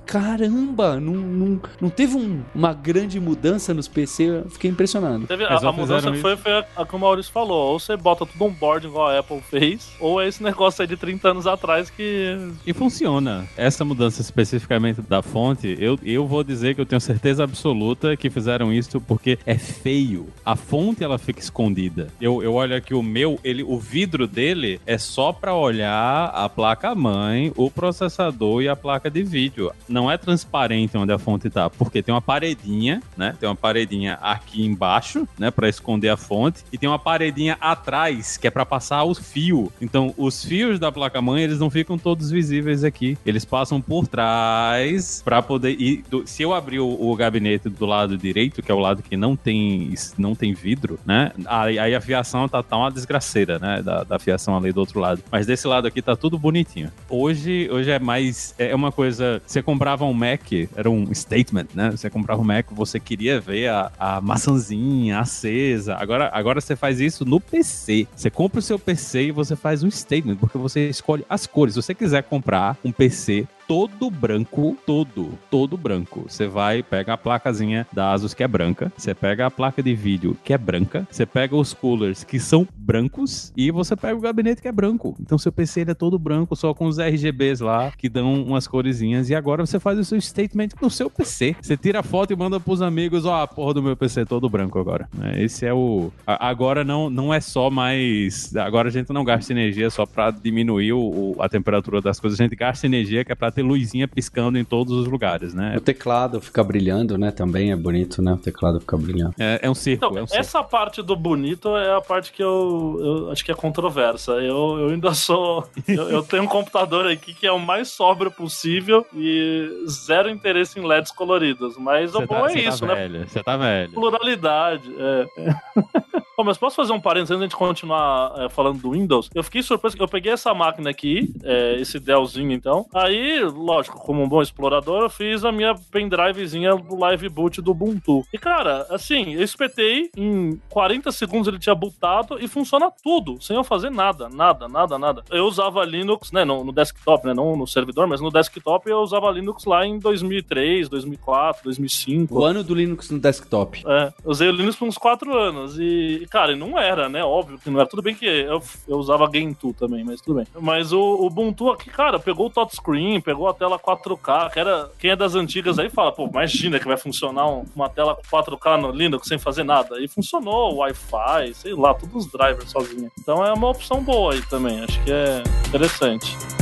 caramba, não, não, não teve um, uma grande mudança nos PC. Eu fiquei impressionado. Teve, a, a mudança foi, foi a, a, que o Maurício falou. Ou você bota tudo um board igual a Apple fez, ou é esse negócio aí de 30 anos atrás que. E funciona. Essa mudança especificamente da fonte, eu, eu vou dizer que eu tenho certeza absoluta que fizeram isso porque é feio. A fonte ela fica escondida. Eu, eu olho aqui o meu, ele, o vidro dele é só para olhar a placa mãe, o processador e a placa de vídeo. Não é transparente onde a fonte tá, porque tem uma paredinha, né? Tem uma paredinha aqui embaixo, né, para esconder a fonte, e tem uma paredinha atrás que é para passar o fio. Então, os fios da placa mãe, eles não ficam todos visíveis aqui. Eles passam por trás para poder ir do, se eu abrir o, o, gabinete do lado direito, que é o lado que não tem não tem vidro, né? Aí, aí a fiação tá, tá uma desgraceira, né? Da, da fiação ali do outro lado. Mas desse lado aqui tá tudo bonitinho. Hoje, hoje é mais é uma coisa, você comprava um Mac, era um statement, né? Você comprava um Mac, você queria ver a, a maçãzinha acesa. Agora, agora você faz isso no PC. Você compra o seu PC e você faz um statement, porque você escolhe as cores. Se você quiser comprar um PC todo branco, todo, todo branco. Você vai, pega a placazinha da Asus que é branca, você pega a placa de vídeo que é branca, você pega os coolers que são brancos e você pega o gabinete que é branco. Então seu PC ele é todo branco, só com os RGBs lá que dão umas coresinhas e agora você faz o seu statement no seu PC. Você tira a foto e manda pros amigos, ó, oh, a porra do meu PC é todo branco agora. É, esse é o agora não não é só mais agora a gente não gasta energia só para diminuir o, a temperatura das coisas, a gente gasta energia que é para ter luzinha piscando em todos os lugares, né? O teclado fica brilhando, né? Também é bonito, né? O teclado fica brilhando. É, é um círculo. Então, é um círculo. essa parte do bonito é a parte que eu, eu acho que é controversa. Eu, eu ainda sou. eu, eu, tenho um computador aqui que é o mais sóbrio possível e zero interesse em LEDs coloridos. Mas o bom tá, é isso, tá né? Velho, você tá velho. Pluralidade. É. Bom, mas posso fazer um parênteses antes de a gente continuar é, falando do Windows? Eu fiquei surpreso que eu peguei essa máquina aqui, é, esse Dellzinho então. Aí, lógico, como um bom explorador, eu fiz a minha pendrivezinha do live boot do Ubuntu. E cara, assim, eu espetei, em 40 segundos ele tinha bootado e funciona tudo, sem eu fazer nada, nada, nada, nada. Eu usava Linux, né, no, no desktop, né, não no servidor, mas no desktop eu usava Linux lá em 2003, 2004, 2005. O ano do Linux no desktop. É, usei o Linux por uns 4 anos e cara, não era, né? Óbvio que não era. Tudo bem que eu, eu usava Gentoo também, mas tudo bem. Mas o, o Ubuntu aqui, cara, pegou o touchscreen, pegou a tela 4K, que era. Quem é das antigas aí fala, pô, imagina que vai funcionar uma tela 4K no Linux sem fazer nada. E funcionou, Wi-Fi, sei lá, todos os drivers sozinho. Então é uma opção boa aí também. Acho que é interessante.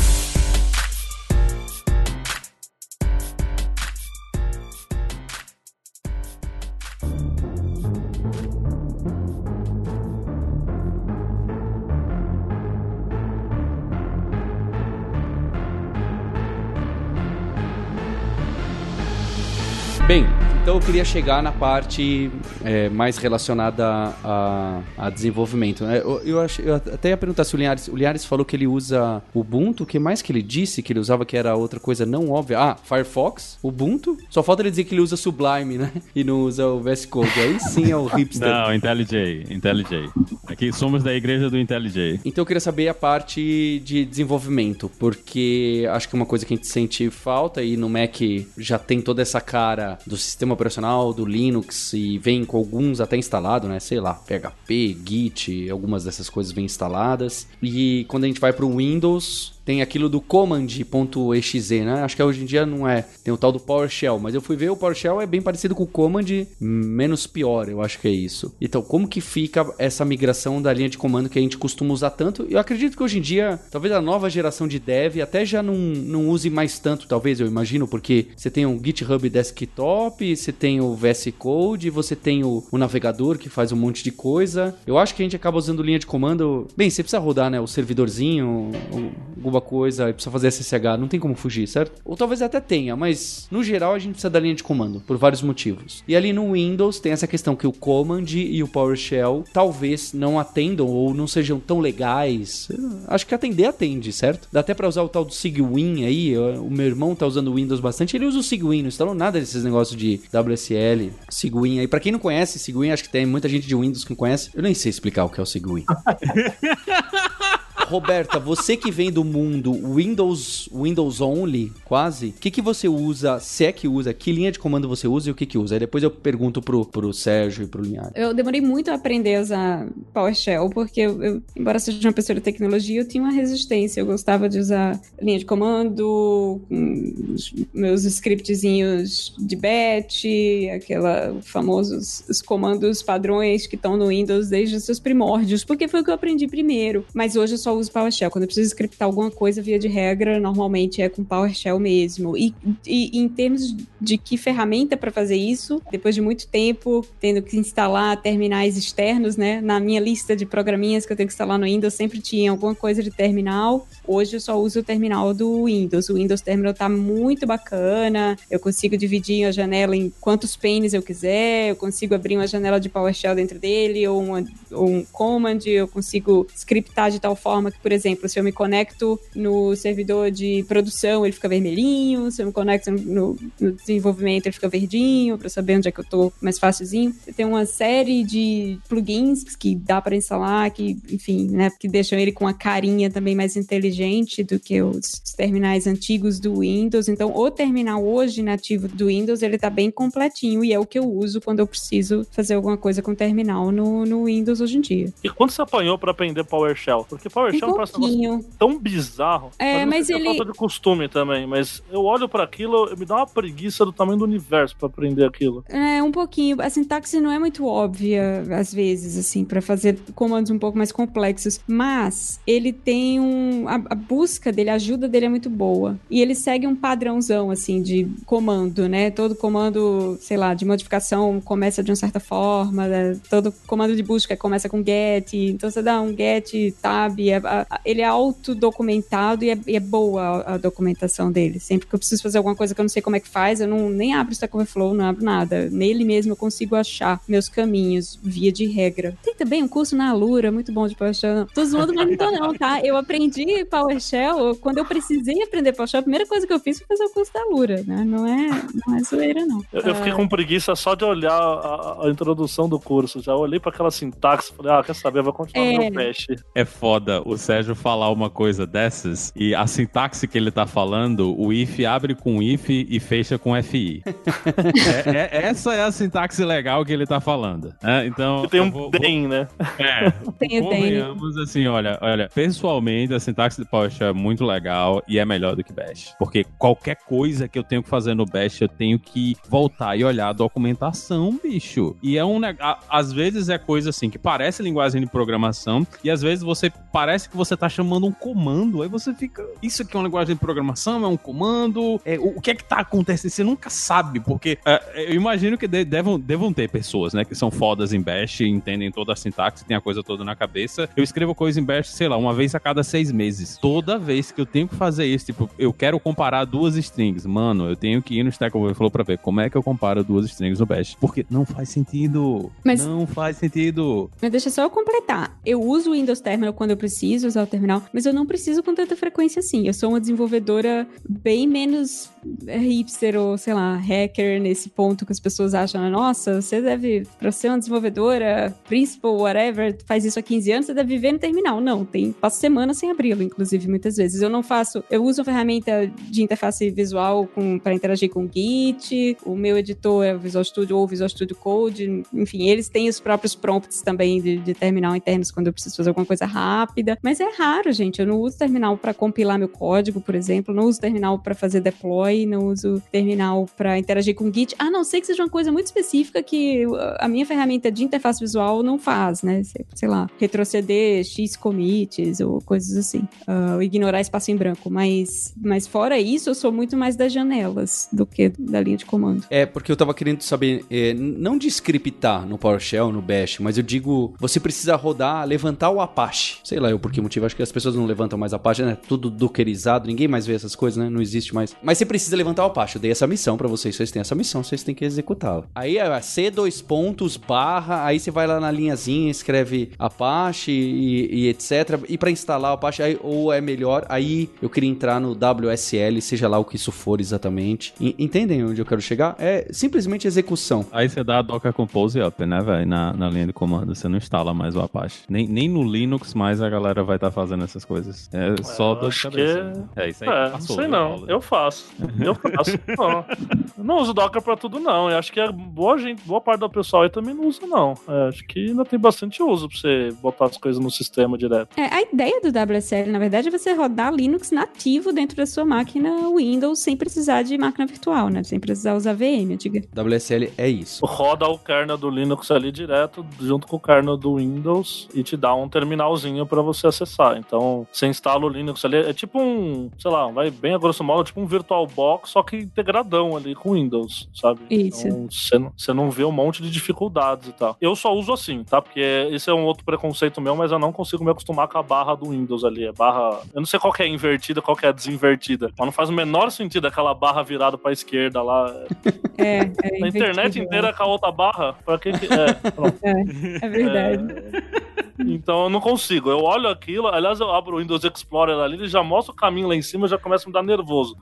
Então eu queria chegar na parte é, mais relacionada a, a desenvolvimento. Né? Eu, eu, ach, eu, até ia perguntar se o Linhares, o Linhares falou que ele usa Ubuntu, o que mais que ele disse que ele usava que era outra coisa não óbvia? Ah, Firefox, Ubuntu. Só falta ele dizer que ele usa Sublime, né? E não usa o VS Code. Aí sim é o hipster. Não, IntelliJ, IntelliJ. Aqui somos da igreja do IntelliJ. Então eu queria saber a parte de desenvolvimento, porque acho que é uma coisa que a gente sente falta e no Mac já tem toda essa cara do sistema operacional do Linux e vem com alguns até instalado, né? Sei lá, PHP, Git, algumas dessas coisas vêm instaladas. E quando a gente vai para o Windows, tem aquilo do command.exe, né? Acho que hoje em dia não é. Tem o tal do PowerShell, mas eu fui ver o PowerShell é bem parecido com o command, menos pior, eu acho que é isso. Então, como que fica essa migração da linha de comando que a gente costuma usar tanto? Eu acredito que hoje em dia, talvez a nova geração de dev até já não, não use mais tanto, talvez, eu imagino, porque você tem um GitHub desktop, você tem o VS Code, você tem o, o navegador que faz um monte de coisa. Eu acho que a gente acaba usando linha de comando. Bem, você precisa rodar, né? O servidorzinho, o Google alguma coisa e precisa fazer SSH, não tem como fugir, certo? Ou talvez até tenha, mas no geral a gente precisa da linha de comando, por vários motivos. E ali no Windows tem essa questão que o Command e o PowerShell talvez não atendam ou não sejam tão legais. Acho que atender atende, certo? Dá até para usar o tal do Sigwin aí, o meu irmão tá usando o Windows bastante, ele usa o Sigwin, não instalou nada desses negócios de WSL, Sigwin aí. Para quem não conhece Sigwin, acho que tem muita gente de Windows que não conhece. Eu nem sei explicar o que é o Sigwin. Roberta, você que vem do mundo Windows Windows Only, quase, o que, que você usa, se é que usa, que linha de comando você usa e o que que usa? Aí depois eu pergunto pro, pro Sérgio e pro Linhares. Eu demorei muito a aprender a usar PowerShell, porque eu, eu, embora seja uma pessoa de tecnologia, eu tinha uma resistência. Eu gostava de usar linha de comando, meus scriptzinhos de batch, aquela famosos os comandos padrões que estão no Windows desde os seus primórdios, porque foi o que eu aprendi primeiro. Mas hoje eu só uso PowerShell. Quando eu preciso scriptar alguma coisa, via de regra, normalmente é com PowerShell mesmo. E, e, em termos de que ferramenta para fazer isso, depois de muito tempo tendo que instalar terminais externos, né? Na minha lista de programinhas que eu tenho que instalar no Windows, sempre tinha alguma coisa de terminal. Hoje eu só uso o terminal do Windows. O Windows Terminal tá muito bacana. Eu consigo dividir a janela em quantos panes eu quiser. Eu consigo abrir uma janela de PowerShell dentro dele ou, uma, ou um command. Eu consigo scriptar de tal forma forma que, por exemplo, se eu me conecto no servidor de produção, ele fica vermelhinho, se eu me conecto no, no desenvolvimento, ele fica verdinho, para saber onde é que eu tô mais facilzinho. Tem uma série de plugins que dá para instalar, que, enfim, né, que deixam ele com a carinha também mais inteligente do que os terminais antigos do Windows. Então, o terminal hoje nativo do Windows, ele tá bem completinho e é o que eu uso quando eu preciso fazer alguma coisa com terminal no, no Windows hoje em dia. E quando você apanhou para aprender PowerShell? Porque PowerShell um tão bizarro. É, mas, mas ele... É falta de costume também, mas eu olho para aquilo, me dá uma preguiça do tamanho do universo para aprender aquilo. É, um pouquinho. A sintaxe não é muito óbvia, às vezes, assim, para fazer comandos um pouco mais complexos, mas ele tem um... A, a busca dele, a ajuda dele é muito boa. E ele segue um padrãozão, assim, de comando, né? Todo comando, sei lá, de modificação começa de uma certa forma, né? todo comando de busca começa com get, então você dá um get, tab, é, ele é autodocumentado e é, e é boa a, a, documentação dele. Sempre que eu preciso fazer alguma coisa que eu não sei como é que faz, eu não nem abro o Stack Overflow, não abro nada. Nele mesmo eu consigo achar meus caminhos, via de regra. Tem também um curso na Alura, muito bom de PowerShell. Tô zoando, mas não tô não, tá? Eu aprendi PowerShell, quando eu precisei aprender PowerShell, a primeira coisa que eu fiz foi fazer o curso da Alura, né? Não é, não é zoeira, não. Eu, eu fiquei com preguiça só de olhar a, a, introdução do curso. Já olhei para aquela sintaxe e falei, ah, quer saber, vou continuar é... meu mesh. É foda o Sérgio falar uma coisa dessas e a sintaxe que ele tá falando, o if abre com if e fecha com fi. é, é, essa é a sintaxe legal que ele tá falando. Né? Então. tem um vou, den, né? É. Tem convenhamos assim, olha, olha, pessoalmente a sintaxe de PowerShell é muito legal e é melhor do que Bash. Porque qualquer coisa que eu tenho que fazer no Bash, eu tenho que voltar e olhar a documentação, bicho. E é um às vezes é coisa assim que parece linguagem de programação e às vezes você parece que você tá chamando um comando, aí você fica, isso aqui é uma linguagem de programação, é um comando, é, o, o que é que tá acontecendo? Você nunca sabe, porque é, eu imagino que de, devam, devam ter pessoas, né, que são fodas em Bash, entendem toda a sintaxe, tem a coisa toda na cabeça. Eu escrevo coisa em Bash, sei lá, uma vez a cada seis meses. Toda vez que eu tenho que fazer isso, tipo, eu quero comparar duas strings, mano, eu tenho que ir no Stack Overflow pra ver como é que eu comparo duas strings no Bash. Porque não faz sentido. Mas, não faz sentido. Mas deixa só eu completar. Eu uso o Windows Terminal quando eu preciso usar o terminal, mas eu não preciso com tanta frequência assim. Eu sou uma desenvolvedora bem menos hipster ou, sei lá, hacker nesse ponto que as pessoas acham, né? nossa, você deve, pra ser uma desenvolvedora, principal, whatever, faz isso há 15 anos, você deve viver no terminal. Não, tem, passo semana sem abri-lo, inclusive, muitas vezes. Eu não faço, eu uso uma ferramenta de interface visual para interagir com o Git, o meu editor é o Visual Studio ou Visual Studio Code, enfim, eles têm os próprios prompts também de, de terminal internos quando eu preciso fazer alguma coisa rápida, mas é raro, gente, eu não uso terminal para compilar meu código, por exemplo, não uso terminal para fazer deploy, não uso terminal para interagir com Git, a não ser que seja uma coisa muito específica que a minha ferramenta de interface visual não faz, né, sei lá, retroceder X commits ou coisas assim, uh, ignorar espaço em branco, mas, mas fora isso, eu sou muito mais das janelas do que da linha de comando. É, porque eu tava querendo saber, é, não de scriptar no PowerShell, no Bash, mas eu digo, você precisa rodar, levantar o Apache. Sei lá eu por que motivo, acho que as pessoas não levantam mais Apache, né? Tudo dockerizado, ninguém mais vê essas coisas, né? Não existe mais. Mas você precisa levantar o Apache. Eu dei essa missão para vocês, vocês têm essa missão, vocês têm que executá-la. Aí é C dois pontos, barra, aí você vai lá na linhazinha, escreve Apache e, e etc. E para instalar o Apache, aí, ou é melhor, aí eu queria entrar no WSL, seja lá o que isso for exatamente. E, entendem onde eu quero chegar? É simplesmente execução. Aí você dá a Docker Compose Up, né, velho? Na, na linha de comando. Você não instala mais o Apache. Nem, nem no Linux mais a galera vai estar tá fazendo essas coisas. É só é, dor de cabeça. Que... É isso aí. É, passou, não sei não. Eu faço. Eu faço. não. não uso Docker pra tudo, não. Eu acho que a boa, gente, boa parte do pessoal aí também não usa, não. É, acho que ainda tem bastante uso pra você botar as coisas no sistema direto. É, a ideia do WSL, na verdade, é você rodar Linux nativo dentro da sua máquina Windows sem precisar de máquina virtual, né? Sem precisar usar VM, antiga. WSL é isso. Roda o kernel do Linux ali direto, junto com o kernel do Windows, e te dá um terminalzinho para você acessar. Então, você instala o Linux ali, é tipo um, sei lá, vai bem a grosso modo, tipo um VirtualBox, só que integradão ali com Windows, sabe? Isso. Então, você, você não vê um monte de dificuldades e tal. Eu só uso assim, tá? Porque esse é um outro preconceito meu, mas eu não consigo me acostumar com a barra do Windows ali. É barra. Eu não sei qual que é invertida, qual que é desinvertida. Mas não faz o menor sentido aquela barra virada pra esquerda lá. É, é A internet inteira com a outra barra, pra que. que... É, é, é verdade. Então eu não consigo. Eu olho aquilo, aliás, eu abro o Windows Explorer ali, ele já mostra o caminho lá em cima, já começa a me dar nervoso.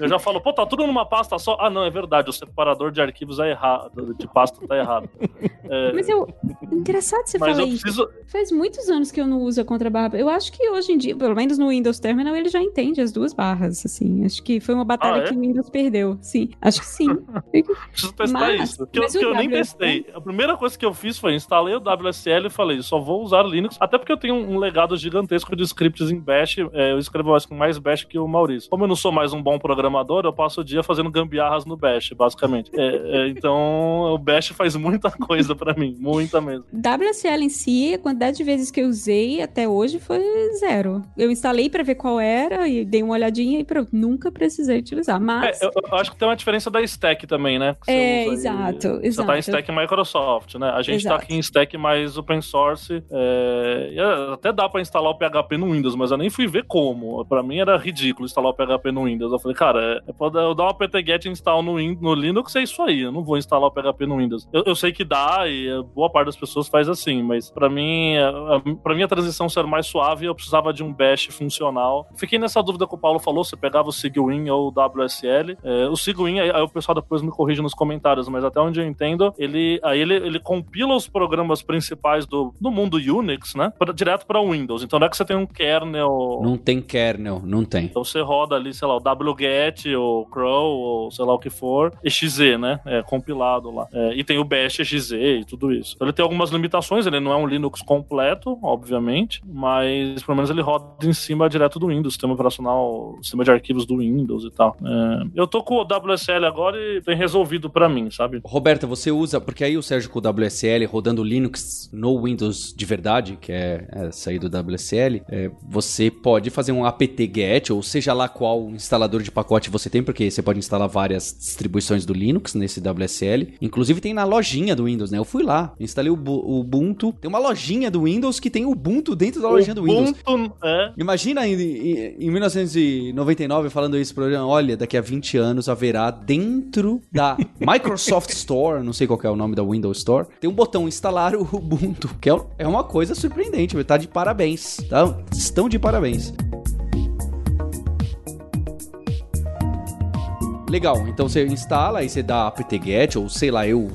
Eu já falo, pô, tá tudo numa pasta só. Ah, não, é verdade, o separador de arquivos é errado, de pasta tá errado. É... Mas eu. Engraçado você falar preciso... isso. Faz muitos anos que eu não uso a contrabarra. Eu acho que hoje em dia, pelo menos no Windows Terminal, ele já entende as duas barras, assim. Acho que foi uma batalha ah, é? que o Windows perdeu. Sim, acho que sim. preciso testar mas, isso. Que, eu, que eu nem testei. A primeira coisa que eu fiz foi instalei o WSL e falei, só vou usar Linux, até porque eu tenho um legado gigantesco de scripts em Bash. É, eu escrevo acho, mais Bash que o Maurício. Como eu não sou mais um bom programador, eu passo o dia fazendo gambiarras no Bash, basicamente. É, é, então, o Bash faz muita coisa para mim, muita mesmo. WSL em si, a quantidade de vezes que eu usei até hoje foi zero. Eu instalei para ver qual era e dei uma olhadinha e pronto. Nunca precisei utilizar, mas... É, eu, eu, acho que tem uma diferença da stack também, né? É, exato, exato. Você tá em stack Microsoft, né? A gente exato. tá aqui em stack mais open source. É... Até dá para instalar o PHP no Windows, mas eu nem fui ver como. Para mim era ridículo instalar o PHP no Windows. Eu falei, cara, é, é eu dar uma pt-get install no, no Linux, é isso aí. Eu não vou instalar o PHP no Windows. Eu, eu sei que dá e boa parte das pessoas faz assim, mas para mim, para mim a transição ser mais suave, eu precisava de um bash funcional. Fiquei nessa dúvida que o Paulo falou, você pegava o Sigwin ou o WSL. É, o Sigwin, aí, aí o pessoal depois me corrige nos comentários, mas até onde eu entendo, ele aí ele, ele compila os programas principais do, do mundo Unix, né, pra, direto para Windows. Então não é que você tem um kernel... Não tem kernel, não tem. Então você roda ali, sei lá, o wget, ou crow, ou sei lá o que for, exe, né, é compilado lá. É, e tem o bash exe e tudo isso. Então ele tem algumas limitações, ele não é um Linux completo, obviamente, mas pelo menos ele roda em cima direto do Windows, sistema operacional, sistema de arquivos do Windows e tal. É, eu tô com o WSL agora e tem resolvido para mim, sabe? Roberta, você usa, porque aí o Sérgio com o WSL rodando Linux no Windows de verdade, que é, é sair do WSL, é, você pode fazer um apt-get, ou seja lá qual instalador de pacote você tem, porque você pode instalar várias distribuições do Linux nesse WSL. Inclusive tem na lojinha do Windows, né? Eu fui lá, instalei o, o Ubuntu, tem uma lojinha do Windows que tem o Ubuntu dentro da lojinha do Windows. Ubuntu, é. Imagina em, em, em 1999 falando isso pro olha, daqui a 20 anos haverá dentro da Microsoft Store, não sei qual é o nome da Windows Store, tem um botão instalar o Ubuntu, que é, é uma coisa surpreendente, tá de parabéns, tá? Estão de parabéns. Legal, então você instala, aí você dá apt-get, ou sei lá, eu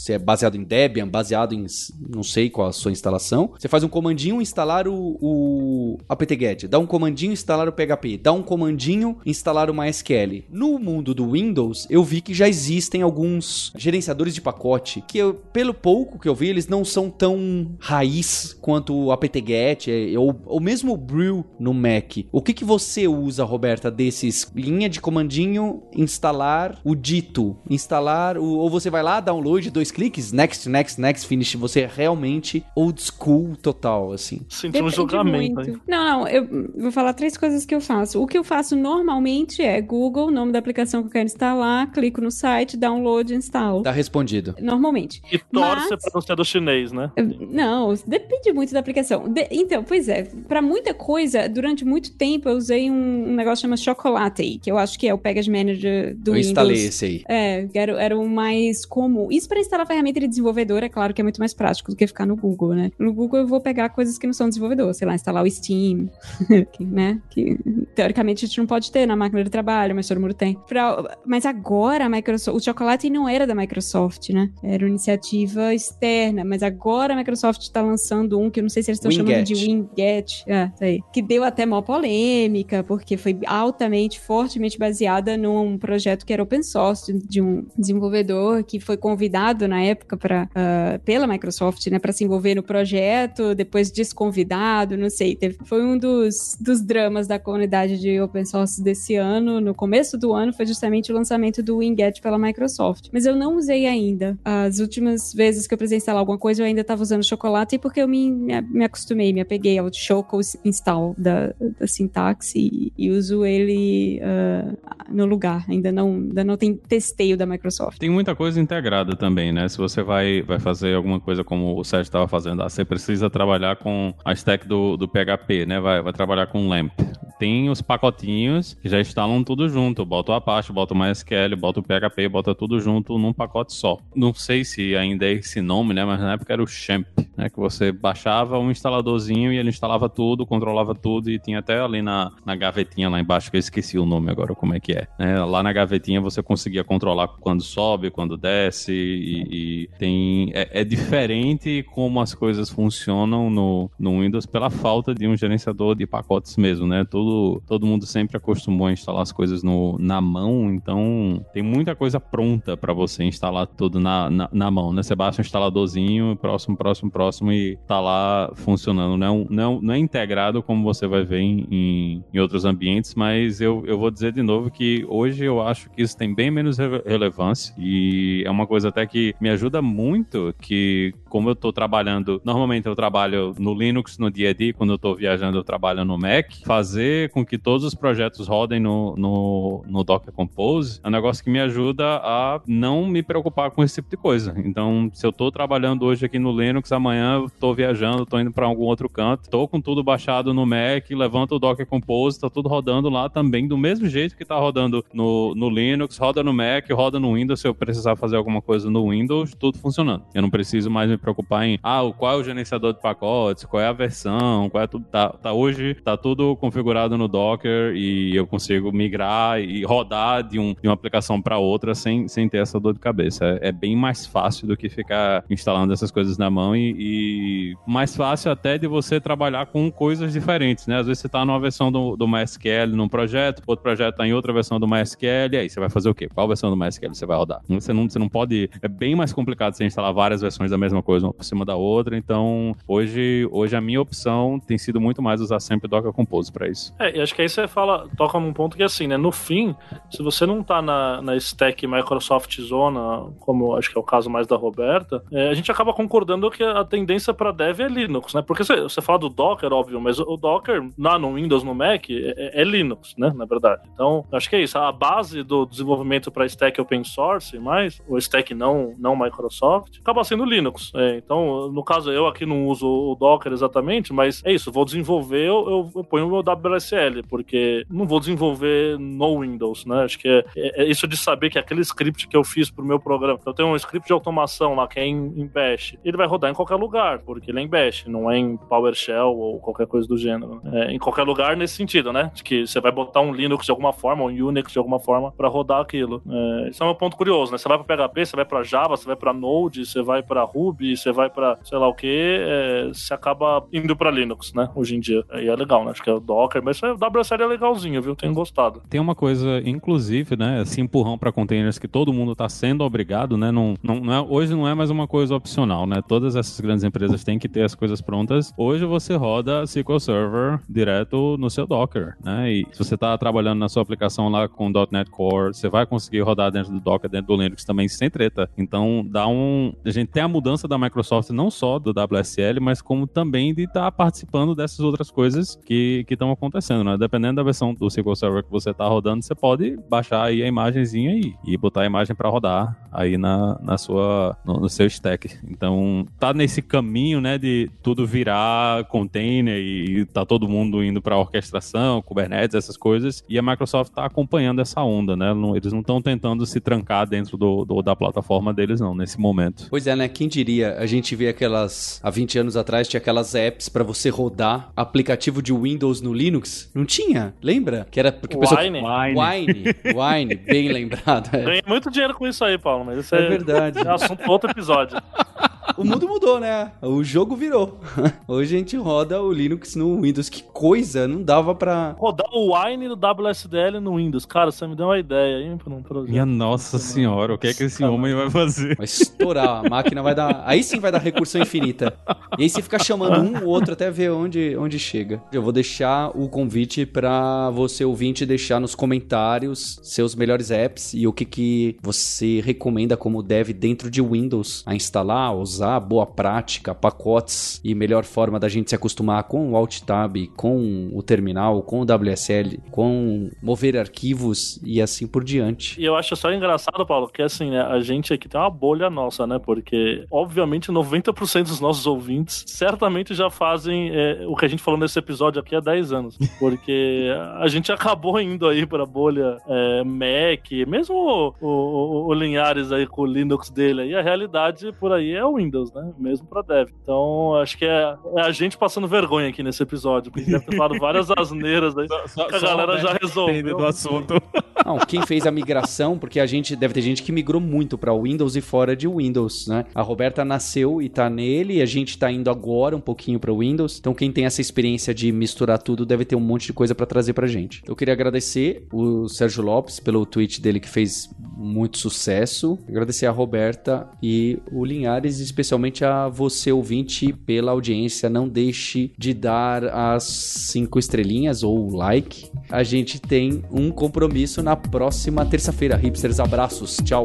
se é baseado em Debian, baseado em não sei qual a sua instalação. Você faz um comandinho instalar o, o apt-get, dá um comandinho instalar o PHP, dá um comandinho instalar o MySQL. No mundo do Windows, eu vi que já existem alguns gerenciadores de pacote que eu, pelo pouco que eu vi, eles não são tão raiz quanto o apt-get é, ou, ou mesmo o brew no Mac. O que que você usa, Roberta, desses linha de comandinho instalar o dito, instalar o, ou você vai lá download dois cliques, next, next, next, finish, você é realmente old school total, assim. Senti um julgamento. Muito. Não, não, eu vou falar três coisas que eu faço. O que eu faço normalmente é Google, nome da aplicação que eu quero instalar, clico no site, download, install. Tá respondido. Normalmente. E torce Mas... pra não ser do chinês, né? Não, depende muito da aplicação. De... Então, pois é, pra muita coisa, durante muito tempo eu usei um, um negócio chamado Chocolate, que eu acho que é o Package Manager do eu Windows. Eu instalei esse aí. É, era, era o mais comum. Isso pra instalar ferramenta de desenvolvedor, é claro que é muito mais prático do que ficar no Google, né? No Google eu vou pegar coisas que não são desenvolvedor, sei lá, instalar o Steam, que, né? Que teoricamente a gente não pode ter na máquina de trabalho, mas todo mundo tem. Pra, mas agora a Microsoft, o chocolate não era da Microsoft, né? Era uma iniciativa externa, mas agora a Microsoft está lançando um que eu não sei se eles estão chamando de Winget, é, aí, que deu até maior polêmica, porque foi altamente, fortemente baseada num projeto que era open source de um desenvolvedor que foi convidado na época para uh, ah, pela Microsoft, né, para se envolver no projeto, depois desconvidado, não sei, teve, foi um dos, dos dramas da comunidade de open source desse ano, no começo do ano, foi justamente o lançamento do Winget pela Microsoft. Mas eu não usei ainda. As últimas vezes que eu precisei instalar alguma coisa, eu ainda estava usando chocolate porque eu me, me, me, acostumei, me apeguei ao Choco install da, da sintaxe e, e uso ele uh, no lugar. Ainda não, ainda não tem testeio da Microsoft. Tem muita coisa integrada também, né? Se você vai, vai fazer alguma coisa como o Sérgio estava fazendo, ah, você precisa trabalhar com a stack do, do PHP, né? Vai, vai trabalhar com LAMP. tem os pacotinhos que já instalam tudo junto. Bota o Apache, bota o MySQL, bota o PHP, bota tudo junto num pacote só. Não sei se ainda é esse nome, né? Mas na época era o Champ, né? Que você baixava um instaladorzinho e ele instalava tudo, controlava tudo e tinha até ali na, na gavetinha lá embaixo, que eu esqueci o nome agora, como é que é. Né? Lá na gavetinha você conseguia controlar quando sobe, quando desce e, e tem... É, é, diferente como as coisas funcionam no, no Windows pela falta de um gerenciador de pacotes mesmo, né? Todo, todo mundo sempre acostumou a instalar as coisas no, na mão, então tem muita coisa pronta para você instalar tudo na, na, na, mão, né? Você baixa um instaladorzinho, próximo, próximo, próximo e tá lá funcionando. Não é, não, não é integrado como você vai ver em, em, em outros ambientes, mas eu, eu vou dizer de novo que hoje eu acho que isso tem bem menos relevância e é uma coisa até que me ajuda muito que como eu estou trabalhando, normalmente eu trabalho no Linux no dia a dia, quando eu estou viajando eu trabalho no Mac, fazer com que todos os projetos rodem no, no, no Docker Compose é um negócio que me ajuda a não me preocupar com esse tipo de coisa. Então, se eu estou trabalhando hoje aqui no Linux, amanhã eu estou viajando, estou indo para algum outro canto, estou com tudo baixado no Mac, levanto o Docker Compose, está tudo rodando lá também, do mesmo jeito que está rodando no, no Linux, roda no Mac, roda no Windows, se eu precisar fazer alguma coisa no Windows, tudo funcionando. Eu não preciso mais me preocupar em ah, qual é o gerenciador de pacotes, qual é a versão, qual é tudo. Tá, tá hoje, tá tudo configurado no Docker e eu consigo migrar e rodar de, um, de uma aplicação para outra sem, sem ter essa dor de cabeça. É, é, bem mais fácil do que ficar instalando essas coisas na mão e, e, mais fácil até de você trabalhar com coisas diferentes, né? Às vezes você tá numa versão do, do MySQL num projeto, outro projeto tá em outra versão do MySQL, e aí você vai fazer o quê? Qual versão do MySQL você vai rodar? Você não, você não pode. É bem mais complicado você instalar várias versões da mesma coisa coisa uma por cima da outra. Então, hoje, hoje a minha opção tem sido muito mais usar sempre Docker Compose para isso. É, e acho que aí você fala, toca num ponto que assim, né? No fim, se você não tá na, na stack Microsoft Zona, como acho que é o caso mais da Roberta, é, a gente acaba concordando que a tendência para dev é Linux, né? Porque você, você fala do Docker, óbvio, mas o Docker lá no Windows, no Mac, é, é, é Linux, né? Na verdade. Então, acho que é isso. A base do desenvolvimento para stack open source, mais o stack não, não Microsoft, acaba sendo Linux. É, então, no caso, eu aqui não uso o Docker exatamente, mas é isso, vou desenvolver, eu, eu ponho o meu WSL, porque não vou desenvolver no Windows, né? Acho que é, é, é, isso de saber que aquele script que eu fiz pro meu programa, então eu tenho um script de automação lá que é em, em Bash, ele vai rodar em qualquer lugar, porque ele é em Bash, não é em PowerShell ou qualquer coisa do gênero. É, em qualquer lugar nesse sentido, né? De que você vai botar um Linux de alguma forma, um Unix de alguma forma, para rodar aquilo. É, isso é um ponto curioso, né? Você vai para PHP, você vai para Java, você vai para Node, você vai para Ruby, você vai para sei lá o que, é, você acaba indo para Linux, né? Hoje em dia. E é legal, né? Acho que é o Docker, mas o WSL é legalzinho, viu? Tenho gostado. Tem uma coisa, inclusive, né? Esse empurrão para containers que todo mundo está sendo obrigado, né? Não, não, não é, hoje não é mais uma coisa opcional, né? Todas essas grandes empresas têm que ter as coisas prontas. Hoje você roda SQL Server direto no seu Docker, né? E se você está trabalhando na sua aplicação lá com .NET Core, você vai conseguir rodar dentro do Docker, dentro do Linux também sem treta. Então, dá um... A gente tem a mudança da Microsoft não só do WSL, mas como também de estar tá participando dessas outras coisas que estão acontecendo, né? Dependendo da versão do SQL Server que você está rodando, você pode baixar aí a imagenzinha e, e botar a imagem para rodar aí na, na sua, no, no, seu stack. Então, tá nesse caminho, né, de tudo virar container e, tá todo mundo indo para orquestração, Kubernetes, essas coisas, e a Microsoft tá acompanhando essa onda, né? Eles não estão tentando se trancar dentro do, do, da plataforma deles, não, nesse momento. Pois é, né? Quem diria? A gente vê aquelas. Há 20 anos atrás tinha aquelas apps para você rodar aplicativo de Windows no Linux. Não tinha? Lembra? Que era porque Wine. Pessoa... Wine. Wine, bem lembrado. É. Ganhei muito dinheiro com isso aí, Paulo, mas isso é, é verdade. É assunto para outro episódio. o mundo mudou, né? O jogo virou. Hoje a gente roda o Linux no Windows. Que coisa, não dava pra. Rodar o Wine no WSDL no Windows. Cara, você me deu uma ideia, hein? Pra um projeto. Minha nossa senhora, o que é que esse homem vai fazer? Vai estourar, a máquina vai dar. Aí sim vai dar recursão infinita. E aí você fica chamando um ou outro até ver onde, onde chega. Eu vou deixar o convite pra você ouvinte deixar nos comentários seus melhores apps e o que, que você recomenda como dev dentro de Windows a instalar, usar usar, boa prática, pacotes e melhor forma da gente se acostumar com o Alt Tab, com o terminal, com o WSL, com mover arquivos e assim por diante. E eu acho só engraçado, Paulo, que assim, né, a gente aqui tem uma bolha nossa, né? Porque, obviamente, 90% dos nossos ouvintes certamente já fazem é, o que a gente falou nesse episódio aqui há 10 anos. Porque a gente acabou indo aí pra bolha é, Mac, mesmo o, o, o, Linhares aí com o Linux dele aí, a realidade por aí é o Windows, né? Mesmo pra dev. Então, acho que é, é a gente passando vergonha aqui nesse episódio, porque deve ter falado várias asneiras aí só, só, que a galera já resolveu. do assunto. Não, quem fez a migração, porque a gente deve ter gente que migrou muito para Windows e fora de Windows, né? A Roberta nasceu e tá nele, e a gente tá indo agora um pouquinho para Windows. Então quem tem essa experiência de misturar tudo deve ter um monte de coisa para trazer pra gente. Eu queria agradecer o Sérgio Lopes pelo tweet dele que fez muito sucesso. Agradecer a Roberta e o Linhares, especialmente a você ouvinte pela audiência. Não deixe de dar as cinco estrelinhas ou like. A gente tem um compromisso na próxima terça-feira. Hipsters, abraços. Tchau.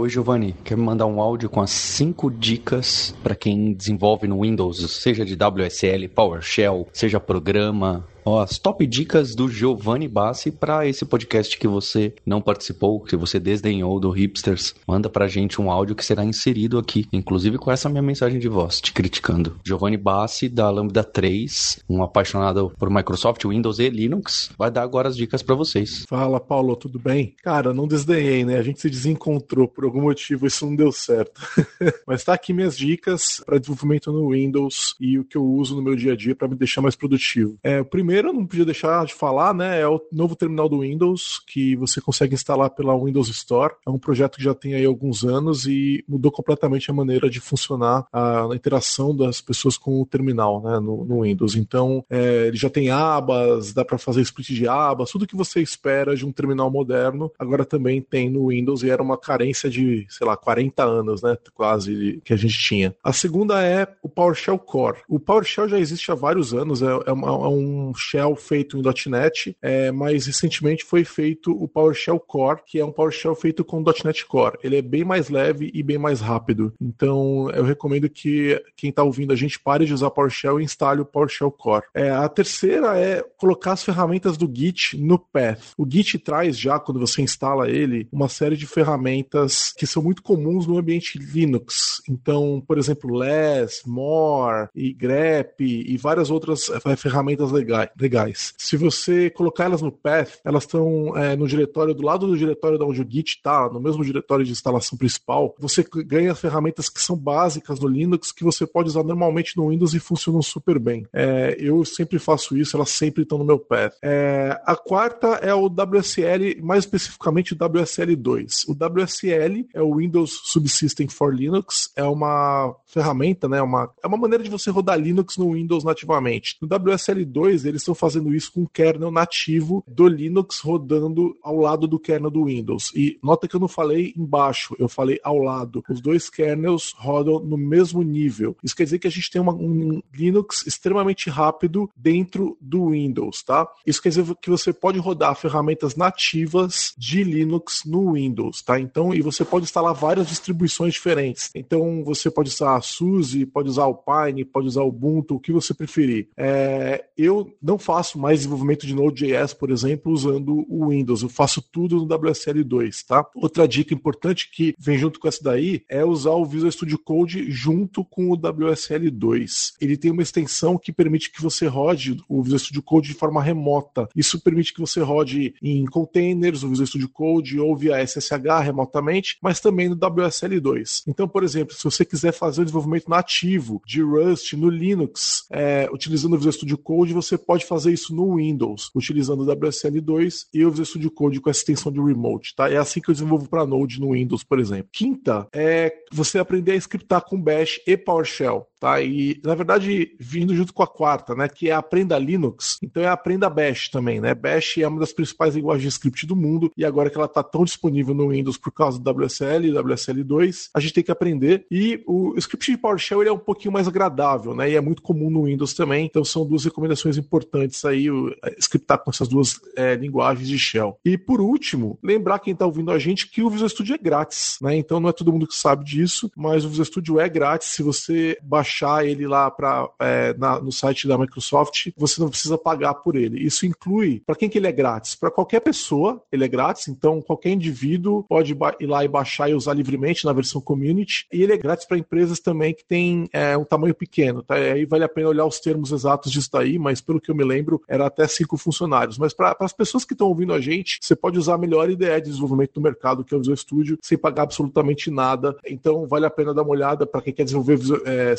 Oi, Giovanni. Quer me mandar um áudio com as cinco dicas para quem desenvolve no Windows, seja de WSL, PowerShell, seja programa, Ó, as top dicas do Giovanni Bassi para esse podcast que você não participou, que você desdenhou do Hipsters. Manda pra gente um áudio que será inserido aqui, inclusive com essa minha mensagem de voz, te criticando. Giovanni Bassi, da Lambda 3, um apaixonado por Microsoft, Windows e Linux, vai dar agora as dicas para vocês. Fala, Paulo, tudo bem? Cara, não desdenhei, né? A gente se desencontrou por algum motivo, isso não deu certo. Mas tá aqui minhas dicas para desenvolvimento no Windows e o que eu uso no meu dia a dia para me deixar mais produtivo. É, o primeiro primeiro, não podia deixar de falar, né? É o novo terminal do Windows que você consegue instalar pela Windows Store. É um projeto que já tem aí alguns anos e mudou completamente a maneira de funcionar a, a interação das pessoas com o terminal, né? No, no Windows. Então, é, ele já tem abas, dá para fazer split de abas, tudo que você espera de um terminal moderno, agora também tem no Windows e era uma carência de, sei lá, 40 anos, né? Quase que a gente tinha. A segunda é o PowerShell Core. O PowerShell já existe há vários anos, é, é, uma, é um shell feito em .NET, é, mas recentemente foi feito o PowerShell Core, que é um PowerShell feito com .NET Core. Ele é bem mais leve e bem mais rápido. Então, eu recomendo que quem está ouvindo a gente pare de usar PowerShell e instale o PowerShell Core. É, a terceira é colocar as ferramentas do Git no Path. O Git traz já, quando você instala ele, uma série de ferramentas que são muito comuns no ambiente Linux. Então, por exemplo, less, more e grep e várias outras é, ferramentas legais legais. Se você colocar elas no path, elas estão é, no diretório, do lado do diretório da onde o Git está, no mesmo diretório de instalação principal. Você ganha ferramentas que são básicas no Linux que você pode usar normalmente no Windows e funcionam super bem. É, eu sempre faço isso, elas sempre estão no meu path. É, a quarta é o WSL, mais especificamente o WSL2. O WSL é o Windows Subsystem for Linux, é uma ferramenta, né, uma, é uma maneira de você rodar Linux no Windows nativamente. No WSL2 eles estão fazendo isso com o kernel nativo do Linux rodando ao lado do kernel do Windows. E nota que eu não falei embaixo, eu falei ao lado. Os dois kernels rodam no mesmo nível. Isso quer dizer que a gente tem uma, um Linux extremamente rápido dentro do Windows, tá? Isso quer dizer que você pode rodar ferramentas nativas de Linux no Windows, tá? Então, e você pode instalar várias distribuições diferentes. Então, você pode usar a SUSE, pode usar o Pine, pode usar o Ubuntu, o que você preferir. É, eu não faço mais desenvolvimento de Node.js, por exemplo, usando o Windows. Eu faço tudo no WSL2, tá? Outra dica importante que vem junto com essa daí é usar o Visual Studio Code junto com o WSL2. Ele tem uma extensão que permite que você rode o Visual Studio Code de forma remota. Isso permite que você rode em containers, o Visual Studio Code ou via SSH remotamente, mas também no WSL2. Então, por exemplo, se você quiser fazer o desenvolvimento nativo de Rust no Linux, é, utilizando o Visual Studio Code, você pode pode fazer isso no Windows, utilizando o WSL2 e o Visual Studio Code com a extensão de remote, tá? É assim que eu desenvolvo para Node no Windows, por exemplo. Quinta é você aprender a scriptar com Bash e PowerShell. Tá? E, na verdade, vindo junto com a quarta, né? Que é Aprenda Linux. Então é Aprenda Bash também, né? Bash é uma das principais linguagens de script do mundo e agora que ela está tão disponível no Windows por causa do WSL e WSL2, a gente tem que aprender. E o script de PowerShell ele é um pouquinho mais agradável, né? E é muito comum no Windows também. Então são duas recomendações importantes aí, o, é, scriptar com essas duas é, linguagens de shell. E por último, lembrar quem está ouvindo a gente que o Visual Studio é grátis, né? Então não é todo mundo que sabe disso, mas o Visual Studio é grátis. Se você baixar ele lá para é, no site da Microsoft, você não precisa pagar por ele. Isso inclui para quem que ele é grátis? Para qualquer pessoa, ele é grátis. Então qualquer indivíduo pode ir lá e baixar e usar livremente na versão Community. E ele é grátis para empresas também que têm é, um tamanho pequeno. Tá? Aí vale a pena olhar os termos exatos disso daí, mas pelo que eu me lembro, era até cinco funcionários. Mas para as pessoas que estão ouvindo a gente, você pode usar a melhor ideia de desenvolvimento do mercado, que é o Visual Studio, sem pagar absolutamente nada. Então vale a pena dar uma olhada para quem quer desenvolver é,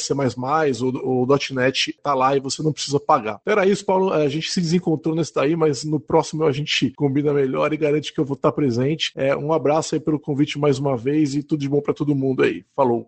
ou, ou .NET, tá lá e você não precisa pagar. Então era isso, Paulo. A gente se desencontrou nesse daí, mas no próximo a gente combina melhor e garante que eu vou estar presente. É, um abraço aí pelo convite mais uma vez e tudo de bom para todo mundo aí. Falou.